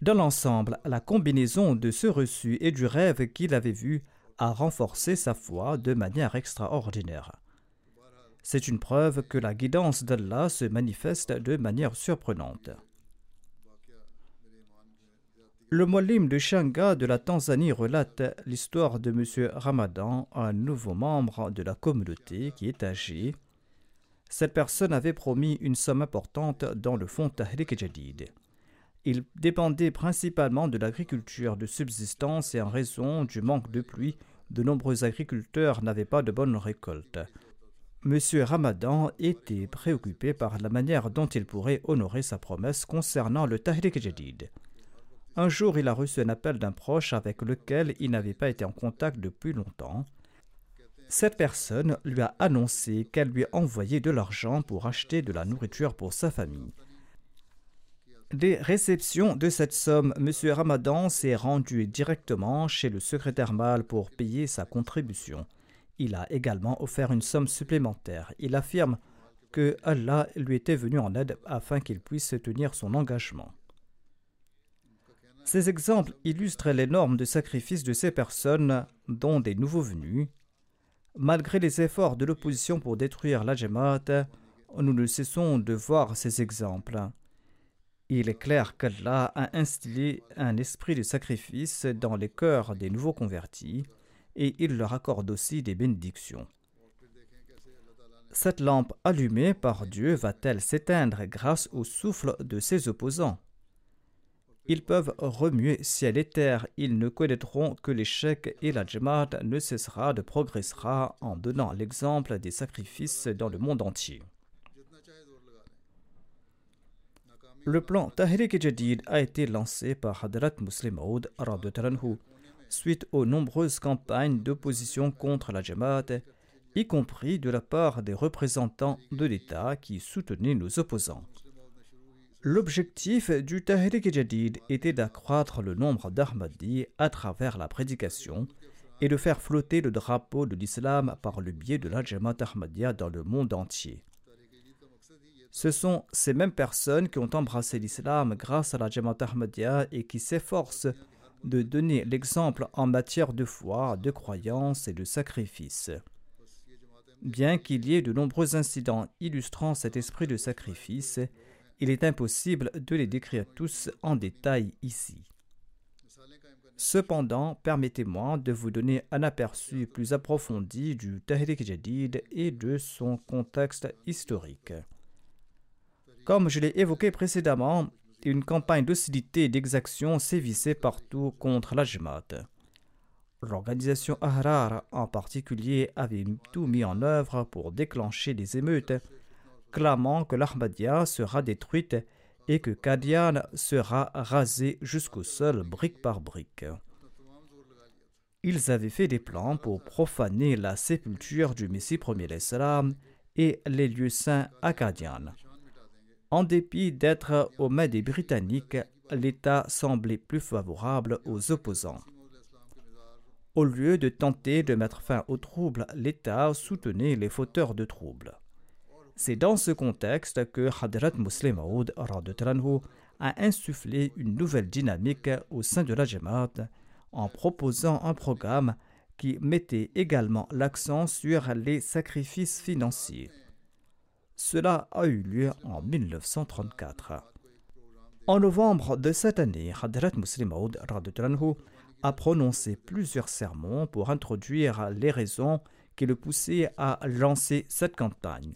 Dans l'ensemble, la combinaison de ce reçu et du rêve qu'il avait vu a renforcé sa foi de manière extraordinaire. C'est une preuve que la guidance d'Allah se manifeste de manière surprenante. Le Molim de Shanga de la Tanzanie relate l'histoire de M. Ramadan, un nouveau membre de la communauté qui est âgé. cette personne avait promis une somme importante dans le fonds Tahrik Jadid. Il dépendait principalement de l'agriculture de subsistance et en raison du manque de pluie, de nombreux agriculteurs n'avaient pas de bonnes récoltes. Monsieur Ramadan était préoccupé par la manière dont il pourrait honorer sa promesse concernant le Tahrik Jadid. Un jour, il a reçu un appel d'un proche avec lequel il n'avait pas été en contact depuis longtemps. Cette personne lui a annoncé qu'elle lui envoyait de l'argent pour acheter de la nourriture pour sa famille. Des réceptions de cette somme, M. Ramadan s'est rendu directement chez le secrétaire mâle pour payer sa contribution. Il a également offert une somme supplémentaire. Il affirme que Allah lui était venu en aide afin qu'il puisse tenir son engagement. Ces exemples illustrent les normes de sacrifice de ces personnes, dont des nouveaux venus. Malgré les efforts de l'opposition pour détruire la Jamaat, nous ne cessons de voir ces exemples. Il est clair qu'Allah a instillé un esprit de sacrifice dans les cœurs des nouveaux convertis et il leur accorde aussi des bénédictions. Cette lampe allumée par Dieu va-t-elle s'éteindre grâce au souffle de ses opposants? Ils peuvent remuer ciel et terre, ils ne connaîtront que l'échec et la Jamaat ne cessera de progressera en donnant l'exemple des sacrifices dans le monde entier. Le plan Tahrik Jadid a été lancé par Hadrat Muslim Maud suite aux nombreuses campagnes d'opposition contre la Jamaat, y compris de la part des représentants de l'État qui soutenaient nos opposants. L'objectif du Tahrik Jadid était d'accroître le nombre d'Ahmadis à travers la prédication et de faire flotter le drapeau de l'islam par le biais de la Jamaat Ahmadiyya dans le monde entier. Ce sont ces mêmes personnes qui ont embrassé l'islam grâce à la Jamaat Ahmadiyya et qui s'efforcent de donner l'exemple en matière de foi, de croyance et de sacrifice. Bien qu'il y ait de nombreux incidents illustrant cet esprit de sacrifice, il est impossible de les décrire tous en détail ici. Cependant, permettez-moi de vous donner un aperçu plus approfondi du Tahrik Jadid et de son contexte historique. Comme je l'ai évoqué précédemment, une campagne d'hostilité et d'exaction sévissait partout contre la. L'organisation Ahrar en particulier avait tout mis en œuvre pour déclencher des émeutes, clamant que l'Ahmadiyya sera détruite et que Qadian sera rasé jusqu'au sol brique par brique. Ils avaient fait des plans pour profaner la sépulture du Messie premier et les lieux saints à Qadian. En dépit d'être aux mains des Britanniques, l'État semblait plus favorable aux opposants. Au lieu de tenter de mettre fin aux troubles, l'État soutenait les fauteurs de troubles. C'est dans ce contexte que Hadrat Muslim Maud a insufflé une nouvelle dynamique au sein de la Jamaat en proposant un programme qui mettait également l'accent sur les sacrifices financiers. Cela a eu lieu en 1934. En novembre de cette année, Hadrat Muslim Maud a prononcé plusieurs sermons pour introduire les raisons qui le poussaient à lancer cette campagne.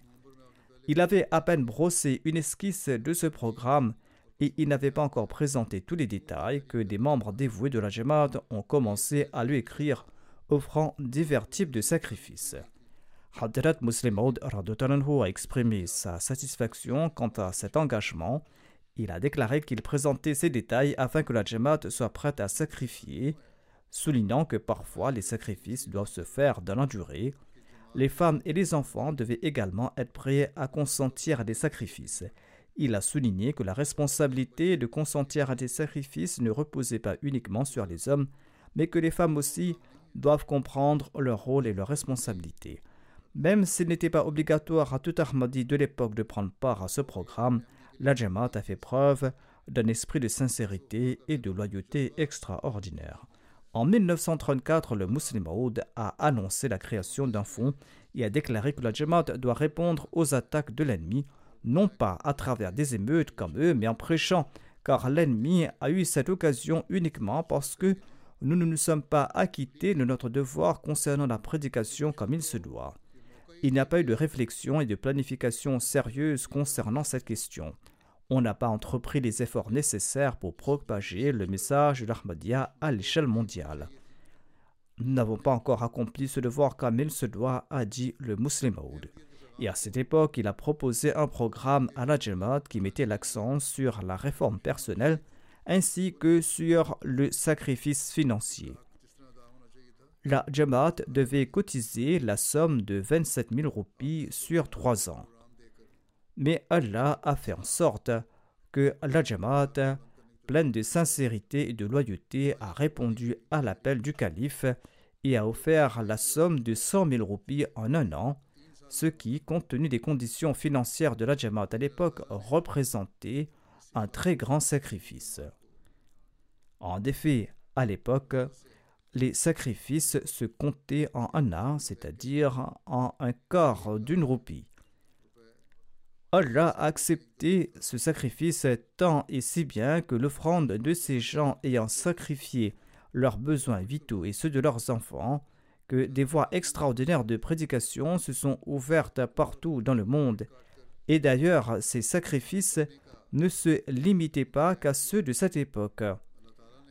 Il avait à peine brossé une esquisse de ce programme et il n'avait pas encore présenté tous les détails que des membres dévoués de la Jamaat ont commencé à lui écrire, offrant divers types de sacrifices. Hadrat Muslim Maud a exprimé sa satisfaction quant à cet engagement. Il a déclaré qu'il présentait ces détails afin que la Jamaat soit prête à sacrifier, soulignant que parfois les sacrifices doivent se faire dans la durée. Les femmes et les enfants devaient également être prêts à consentir à des sacrifices. Il a souligné que la responsabilité de consentir à des sacrifices ne reposait pas uniquement sur les hommes, mais que les femmes aussi doivent comprendre leur rôle et leurs responsabilités. Même s'il n'était pas obligatoire à tout Ahmadi de l'époque de prendre part à ce programme, la Jamaat a fait preuve d'un esprit de sincérité et de loyauté extraordinaire. En 1934, le Muslim a annoncé la création d'un fonds et a déclaré que la Jamaat doit répondre aux attaques de l'ennemi, non pas à travers des émeutes comme eux, mais en prêchant, car l'ennemi a eu cette occasion uniquement parce que nous ne nous sommes pas acquittés de notre devoir concernant la prédication comme il se doit. il n'y a pas eu de réflexion et de planification sérieuse concernant cette question. On n'a pas entrepris les efforts nécessaires pour propager le message de l'Ahmadiyya à l'échelle mondiale. Nous n'avons pas encore accompli ce devoir comme il se doit, a dit le Muslim Et à cette époque, il a proposé un programme à la Jamaat qui mettait l'accent sur la réforme personnelle ainsi que sur le sacrifice financier. La Jamaat devait cotiser la somme de 27 000 roupies sur trois ans. Mais Allah a fait en sorte que la Jamaat, pleine de sincérité et de loyauté, a répondu à l'appel du calife et a offert la somme de 100 000 roupies en un an, ce qui, compte tenu des conditions financières de la Jamaat à l'époque, représentait un très grand sacrifice. En effet, à l'époque, les sacrifices se comptaient en an, c'est-à-dire en un quart d'une roupie. Allah a accepté ce sacrifice tant et si bien que l'offrande de ces gens ayant sacrifié leurs besoins vitaux et ceux de leurs enfants, que des voies extraordinaires de prédication se sont ouvertes partout dans le monde. Et d'ailleurs, ces sacrifices ne se limitaient pas qu'à ceux de cette époque.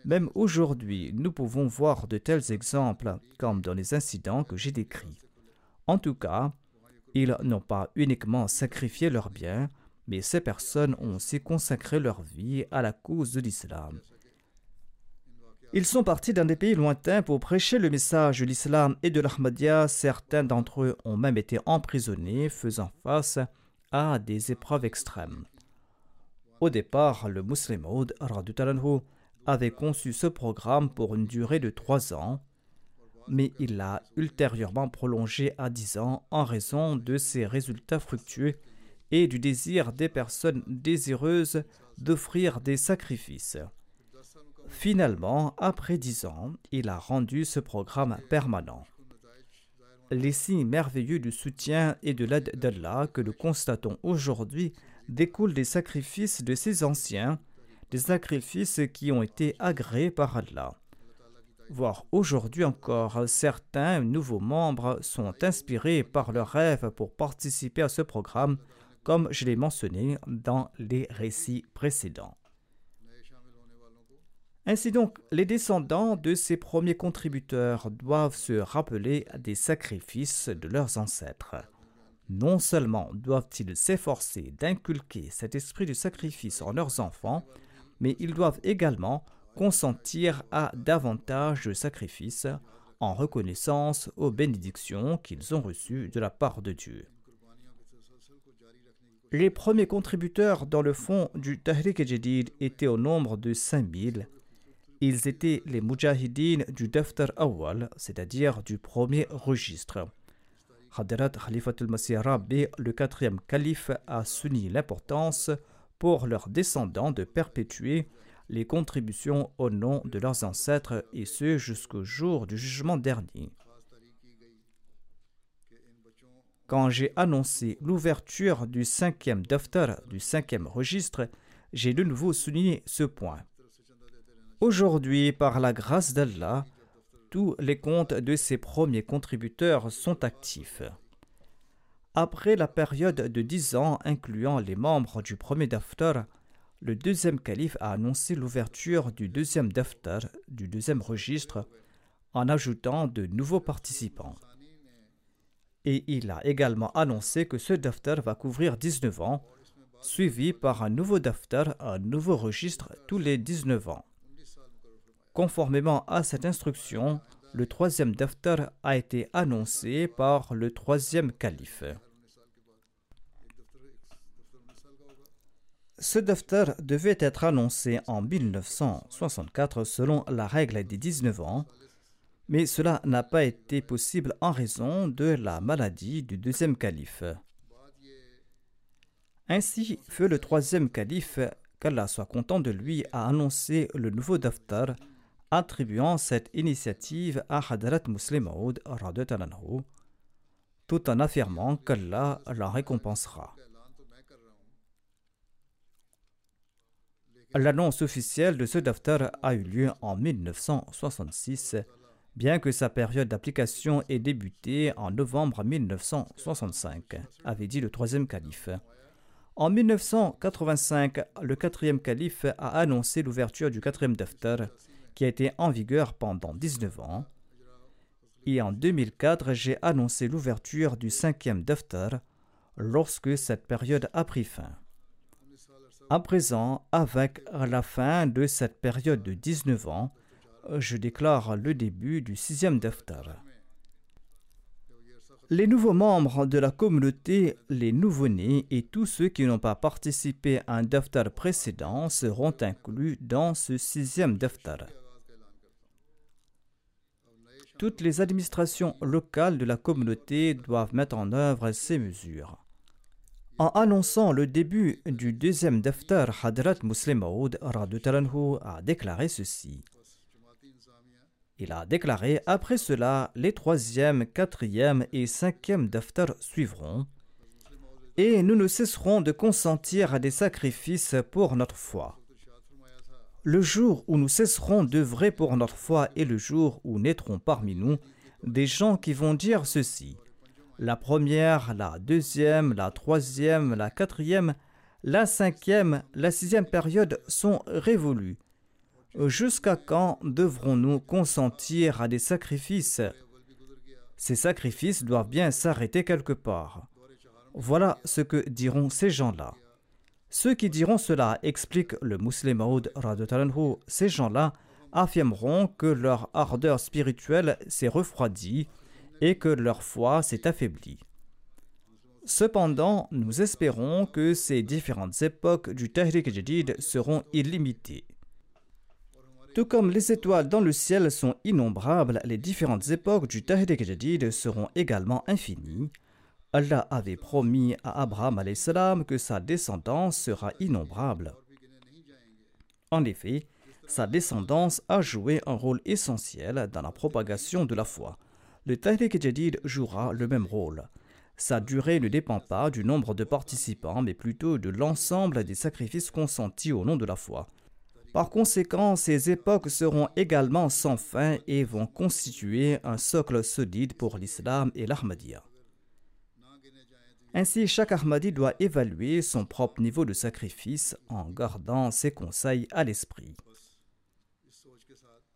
Même aujourd'hui, nous pouvons voir de tels exemples, comme dans les incidents que j'ai décrits. En tout cas, ils n'ont pas uniquement sacrifié leurs biens, mais ces personnes ont aussi consacré leur vie à la cause de l'islam. Ils sont partis dans des pays lointains pour prêcher le message de l'islam et de l'Ahmadiyya. Certains d'entre eux ont même été emprisonnés, faisant face à des épreuves extrêmes. Au départ, le musulman avait conçu ce programme pour une durée de trois ans, mais il l'a ultérieurement prolongé à dix ans en raison de ses résultats fructueux et du désir des personnes désireuses d'offrir des sacrifices. Finalement, après dix ans, il a rendu ce programme permanent. Les signes merveilleux du soutien et de l'aide d'Allah que nous constatons aujourd'hui découlent des sacrifices de ces anciens des sacrifices qui ont été agréés par Allah. Voire aujourd'hui encore, certains nouveaux membres sont inspirés par leur rêve pour participer à ce programme, comme je l'ai mentionné dans les récits précédents. Ainsi donc, les descendants de ces premiers contributeurs doivent se rappeler des sacrifices de leurs ancêtres. Non seulement doivent-ils s'efforcer d'inculquer cet esprit du sacrifice en leurs enfants, mais ils doivent également consentir à davantage de sacrifices en reconnaissance aux bénédictions qu'ils ont reçues de la part de Dieu. Les premiers contributeurs dans le fond du Tahrik Jadid étaient au nombre de 5000. Ils étaient les Mujahideen du Daftar Awal, c'est-à-dire du premier registre. Hadrat Khalifatul Masih Rabbi, le quatrième calife, a souligné l'importance pour leurs descendants de perpétuer les contributions au nom de leurs ancêtres et ce jusqu'au jour du jugement dernier. Quand j'ai annoncé l'ouverture du cinquième daftar, du cinquième registre, j'ai de nouveau souligné ce point. Aujourd'hui, par la grâce d'Allah, tous les comptes de ces premiers contributeurs sont actifs. Après la période de dix ans incluant les membres du premier daftar, le deuxième calife a annoncé l'ouverture du deuxième daftar, du deuxième registre, en ajoutant de nouveaux participants. Et il a également annoncé que ce daftar va couvrir 19 ans, suivi par un nouveau daftar, un nouveau registre tous les 19 ans. Conformément à cette instruction, le troisième daftar a été annoncé par le troisième calife. Ce daftar devait être annoncé en 1964 selon la règle des 19 ans, mais cela n'a pas été possible en raison de la maladie du deuxième calife. Ainsi fut le troisième calife, qu'Allah soit content de lui, a annoncé le nouveau daftar, attribuant cette initiative à Hadrat Muslim Maud tout en affirmant qu'Allah la récompensera. L'annonce officielle de ce daftar a eu lieu en 1966, bien que sa période d'application ait débuté en novembre 1965, avait dit le troisième calife. En 1985, le quatrième calife a annoncé l'ouverture du quatrième daftar, qui a été en vigueur pendant 19 ans. Et en 2004, j'ai annoncé l'ouverture du cinquième daftar lorsque cette période a pris fin. À présent, avec la fin de cette période de 19 ans, je déclare le début du sixième daftar. Les nouveaux membres de la communauté, les nouveau-nés et tous ceux qui n'ont pas participé à un daftar précédent seront inclus dans ce sixième daftar. Toutes les administrations locales de la communauté doivent mettre en œuvre ces mesures. En annonçant le début du deuxième daftar, Hadrat Muslim Maud a déclaré ceci. Il a déclaré après cela les troisième, quatrième et cinquième daftar suivront, et nous ne cesserons de consentir à des sacrifices pour notre foi. Le jour où nous cesserons d'œuvrer pour notre foi est le jour où naîtront parmi nous des gens qui vont dire ceci. La première, la deuxième, la troisième, la quatrième, la cinquième, la sixième période sont révolues. Jusqu'à quand devrons-nous consentir à des sacrifices? Ces sacrifices doivent bien s'arrêter quelque part. Voilà ce que diront ces gens-là. Ceux qui diront cela, explique le musulman ces gens-là affirmeront que leur ardeur spirituelle s'est refroidie et que leur foi s'est affaiblie. Cependant, nous espérons que ces différentes époques du Tahrik Jadid seront illimitées. Tout comme les étoiles dans le ciel sont innombrables, les différentes époques du Tahrik Jadid seront également infinies. Allah avait promis à Abraham salam que sa descendance sera innombrable. En effet, sa descendance a joué un rôle essentiel dans la propagation de la foi le Tahrik Jadid jouera le même rôle. Sa durée ne dépend pas du nombre de participants, mais plutôt de l'ensemble des sacrifices consentis au nom de la foi. Par conséquent, ces époques seront également sans fin et vont constituer un socle solide pour l'islam et l'Ahmadiyya. Ainsi, chaque Ahmadi doit évaluer son propre niveau de sacrifice en gardant ses conseils à l'esprit.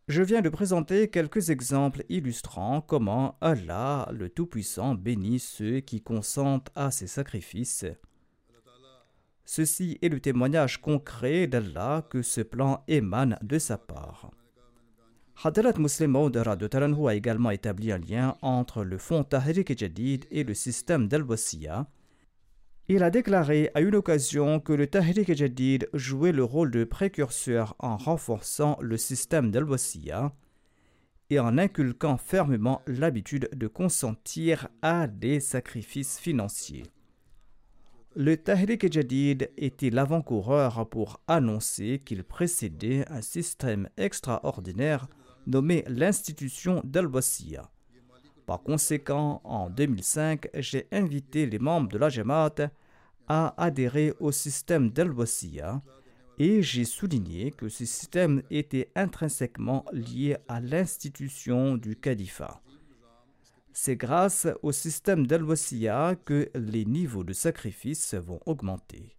Je viens de présenter quelques exemples illustrant comment Allah, le Tout-Puissant, bénit ceux qui consentent à ses sacrifices. Ceci est le témoignage concret d'Allah que ce plan émane de sa part. Hadrat Muslim Maud a également établi un lien entre le fonds Tahrik Jadid et le système d'Al-Wasiya, il a déclaré à une occasion que le Tahrik Jadid jouait le rôle de précurseur en renforçant le système dal et en inculquant fermement l'habitude de consentir à des sacrifices financiers. Le Tahrik Jadid était l'avant-coureur pour annoncer qu'il précédait un système extraordinaire nommé l'institution dal Par conséquent, en 2005, j'ai invité les membres de la Jamaat a adhéré au système d'Al et j'ai souligné que ce système était intrinsèquement lié à l'institution du califat. C'est grâce au système d'Al que les niveaux de sacrifice vont augmenter.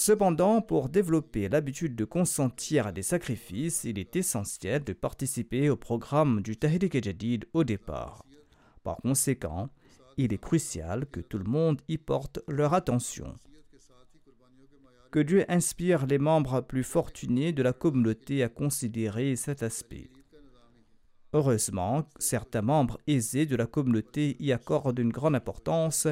Cependant, pour développer l'habitude de consentir à des sacrifices, il est essentiel de participer au programme du Tahrik au départ. Par conséquent, il est crucial que tout le monde y porte leur attention. Que Dieu inspire les membres plus fortunés de la communauté à considérer cet aspect. Heureusement, certains membres aisés de la communauté y accordent une grande importance,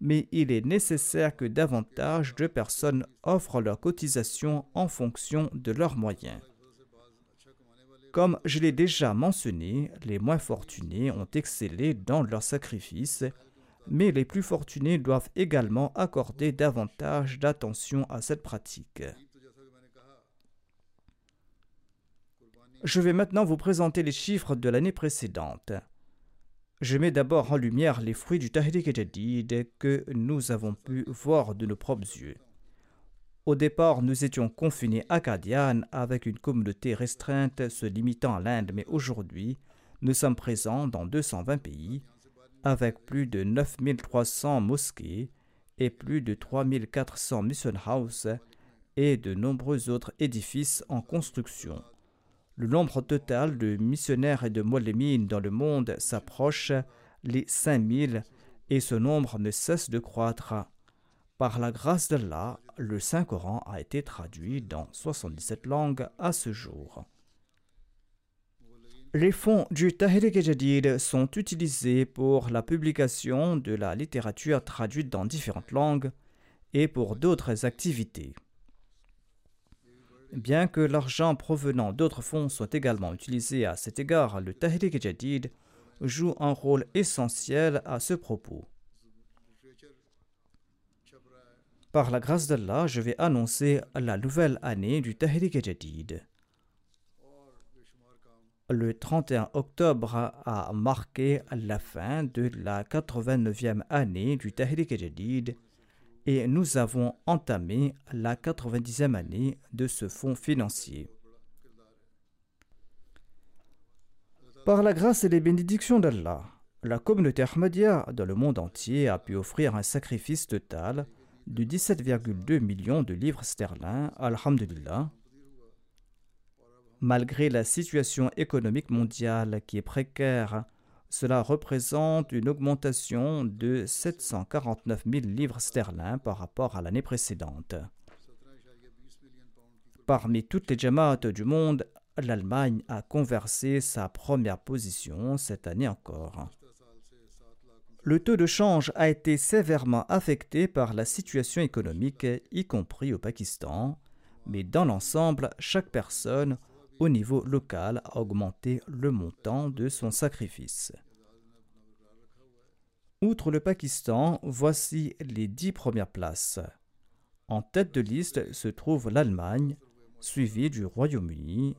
mais il est nécessaire que davantage de personnes offrent leur cotisation en fonction de leurs moyens. Comme je l'ai déjà mentionné, les moins fortunés ont excellé dans leurs sacrifices, mais les plus fortunés doivent également accorder davantage d'attention à cette pratique. Je vais maintenant vous présenter les chiffres de l'année précédente. Je mets d'abord en lumière les fruits du Tahrik Jadid que nous avons pu voir de nos propres yeux. Au départ, nous étions confinés à Kadian avec une communauté restreinte se limitant à l'Inde, mais aujourd'hui, nous sommes présents dans 220 pays avec plus de 9300 mosquées et plus de 3400 mission houses et de nombreux autres édifices en construction. Le nombre total de missionnaires et de molémines dans le monde s'approche les 5000 et ce nombre ne cesse de croître. Par la grâce d'Allah, le Saint-Coran a été traduit dans 77 langues à ce jour. Les fonds du Tahrik Jadid sont utilisés pour la publication de la littérature traduite dans différentes langues et pour d'autres activités. Bien que l'argent provenant d'autres fonds soit également utilisé à cet égard, le Tahrik Jadid joue un rôle essentiel à ce propos. Par la grâce d'Allah, je vais annoncer la nouvelle année du Tahrik Jadid. Le 31 octobre a marqué la fin de la 89e année du Tahrik Jadid et nous avons entamé la 90e année de ce fonds financier. Par la grâce et les bénédictions d'Allah, la communauté Ahmadiyya dans le monde entier a pu offrir un sacrifice total de 17,2 millions de livres sterling, alhamdulillah. Malgré la situation économique mondiale qui est précaire, cela représente une augmentation de 749 000 livres sterling par rapport à l'année précédente. Parmi toutes les jamaats du monde, l'Allemagne a conversé sa première position cette année encore. Le taux de change a été sévèrement affecté par la situation économique, y compris au Pakistan, mais dans l'ensemble, chaque personne au niveau local a augmenté le montant de son sacrifice. Outre le Pakistan, voici les dix premières places. En tête de liste se trouve l'Allemagne, suivie du Royaume-Uni,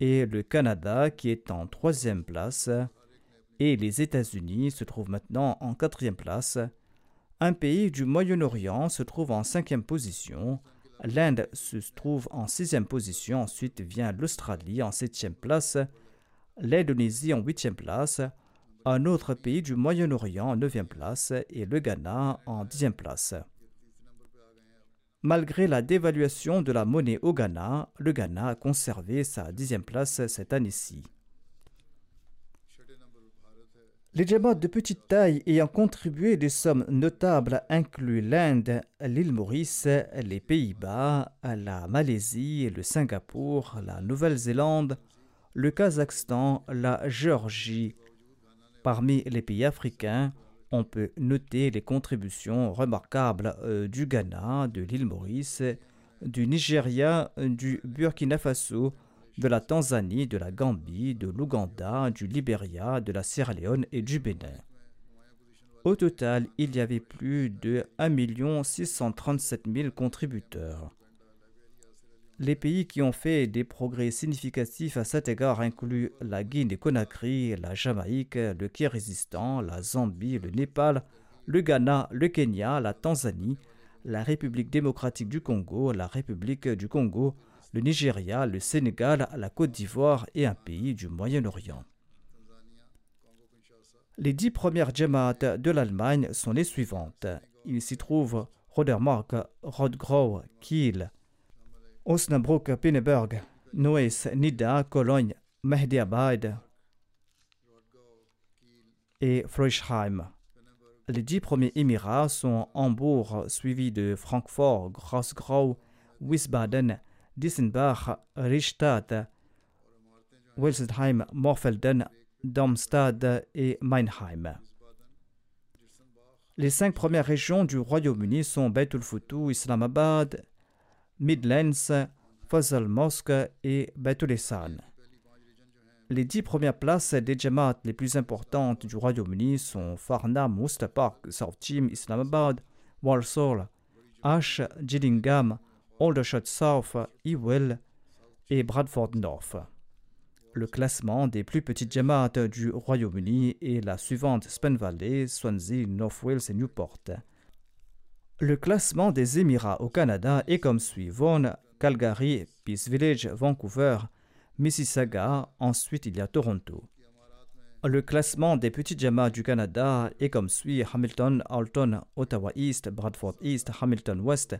et le Canada qui est en troisième place, et les États-Unis se trouvent maintenant en quatrième place. Un pays du Moyen-Orient se trouve en cinquième position, l'Inde se trouve en sixième position, ensuite vient l'Australie en septième place, l'Indonésie en huitième place, un autre pays du Moyen-Orient en 9e place et le Ghana en 10e place. Malgré la dévaluation de la monnaie au Ghana, le Ghana a conservé sa 10e place cette année-ci. Les djamats de petite taille ayant contribué des sommes notables incluent l'Inde, l'île Maurice, les Pays-Bas, la Malaisie, le Singapour, la Nouvelle-Zélande, le Kazakhstan, la Géorgie, Parmi les pays africains, on peut noter les contributions remarquables euh, du Ghana, de l'île Maurice, du Nigeria, du Burkina Faso, de la Tanzanie, de la Gambie, de l'Ouganda, du Libéria, de la Sierra Leone et du Bénin. Au total, il y avait plus de 1 637 000 contributeurs. Les pays qui ont fait des progrès significatifs à cet égard incluent la Guinée-Conakry, la Jamaïque, le Kirghizistan, la Zambie, le Népal, le Ghana, le Kenya, la Tanzanie, la République démocratique du Congo, la République du Congo, le Nigeria, le Sénégal, la Côte d'Ivoire et un pays du Moyen-Orient. Les dix premières Jamaat de l'Allemagne sont les suivantes. Il s'y trouve Rodermark, Rodgrow, Kiel, Osnabrück, Pinneberg, Neuss, Nida, Cologne, Mehdiabad et Frischheim. Les dix premiers émirats sont Hambourg, suivi de Francfort, Grossgrau, Wiesbaden, Dissenbach, Richtstadt, Wilsheim, Morfelden, Darmstadt et Meinheim. Les cinq premières régions du Royaume-Uni sont Beit Islamabad, Midlands, Fazal Mosque et Betulissan. Les dix premières places des Jamaat les plus importantes du Royaume-Uni sont Farnham, Worcester Park, South Team, Islamabad, Walsall, Ash, Gillingham, Aldershot South, Ewell et Bradford North. Le classement des plus petites Jamaat du Royaume-Uni est la suivante Spen Valley, Swansea, North Wales et Newport. Le classement des Émirats au Canada est comme suit Vaughan, Calgary, Peace Village, Vancouver, Mississauga, ensuite il y a Toronto. Le classement des petits jamas du Canada est comme suit Hamilton, Alton, Ottawa East, Bradford East, Hamilton West,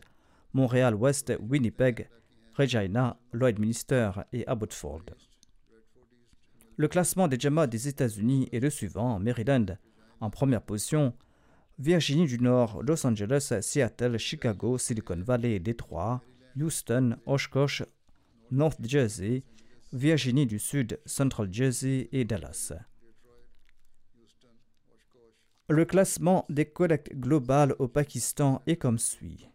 Montréal West, Winnipeg, Regina, Lloydminster et Abbotsford. Le classement des jamas des États-Unis est le suivant Maryland, en première position, Virginie du Nord, Los Angeles, Seattle, Chicago, Silicon Valley, Détroit, Houston, Oshkosh, North Jersey, Virginie du Sud, Central Jersey et Dallas. Le classement des collectes globales au Pakistan est comme suit.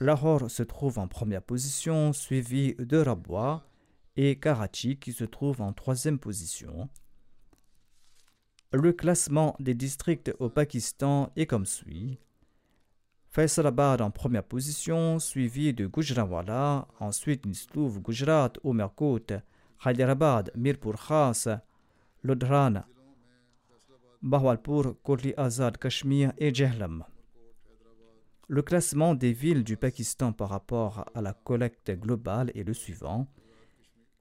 Lahore se trouve en première position, suivi de Rabwa et Karachi qui se trouve en troisième position. Le classement des districts au Pakistan est comme suit. Faisalabad en première position, suivi de Gujranwala, ensuite trouve Gujarat, Omerkot, Hyderabad, Mirpur Khas, Lodhran, Bahawalpur, Kotli Azad, Kashmir et Jehlam. Le classement des villes du Pakistan par rapport à la collecte globale est le suivant.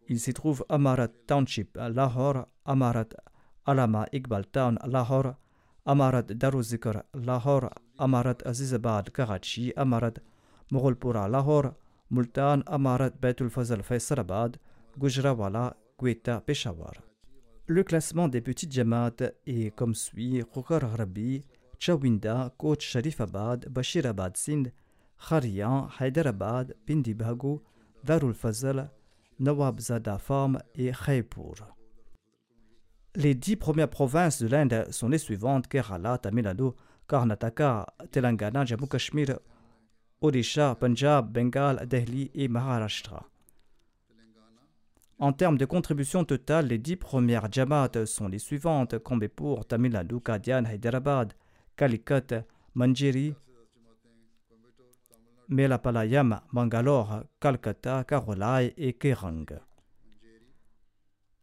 Il s'y trouve Amarat Township, Lahore, Amarat Alama Iqbal Town, Lahore, Amarat Daruzikr, Lahore, Amarat Azizabad, Karachi, Amarat Mughulpura, Lahore, Multan, Amarat Baitul Fazal, Faisalabad, Gujrawala, Quetta, Peshawar. Le classement des petites jamaat est comme suit Rabi, Chawinda, Koch Sharifabad, Bashirabad Sindh, Kharian, Hyderabad, Darul Fazal, Nawabzada Farm et Khaipur. Les dix premières provinces de l'Inde sont les suivantes Kerala, Tamil Nadu, Karnataka, Telangana, Jammu Kashmir, Odisha, Punjab, Bengal, Delhi et Maharashtra. En termes de contribution totale, les dix premières Jamaat sont les suivantes Kombepur, Tamil Nadu, Kadian, Hyderabad, Calicut, Manjiri, Melapalayam, Mangalore, Calcutta, Karolai et Kerang.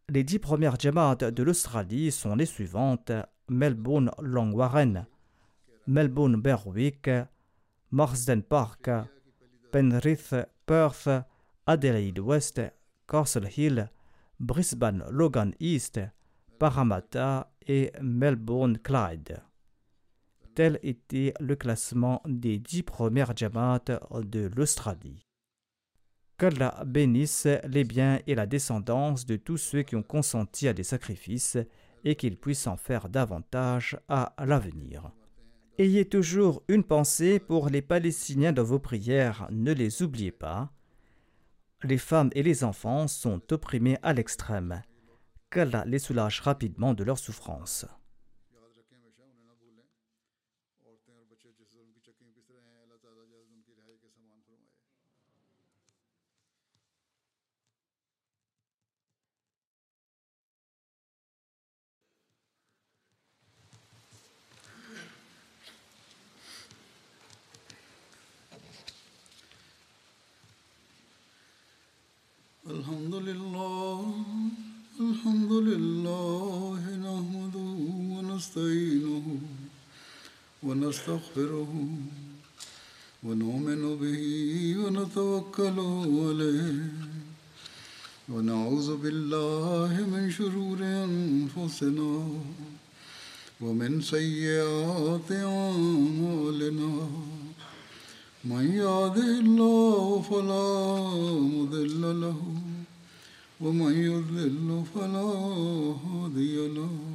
Les dix premières jamaat de l'Australie sont les suivantes Melbourne Long Warren, Melbourne Berwick, Marsden Park, Penrith Perth, Adelaide West, Castle Hill, Brisbane Logan East, Parramatta et Melbourne Clyde. Tel était le classement des dix premières jamaat de l'Australie. Qu'Allah bénisse les biens et la descendance de tous ceux qui ont consenti à des sacrifices et qu'ils puissent en faire davantage à l'avenir. Ayez toujours une pensée pour les Palestiniens dans vos prières, ne les oubliez pas. Les femmes et les enfants sont opprimés à l'extrême. Qu'Allah les soulage rapidement de leurs souffrances. ونستغفره ونؤمن به ونتوكل عليه ونعوذ بالله من شرور أنفسنا ومن سيئات أعمالنا. من يهده الله فلا مضل له ومن يضلل فلا هادي له.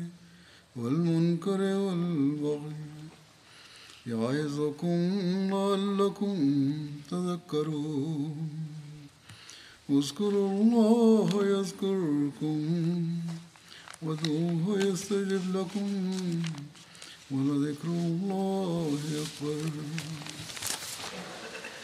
والمنكر والبغي يعظكم لعلكم تذكرون. اذكروا الله يذكركم وادعوه يستجب لكم ولذكر الله أكبر.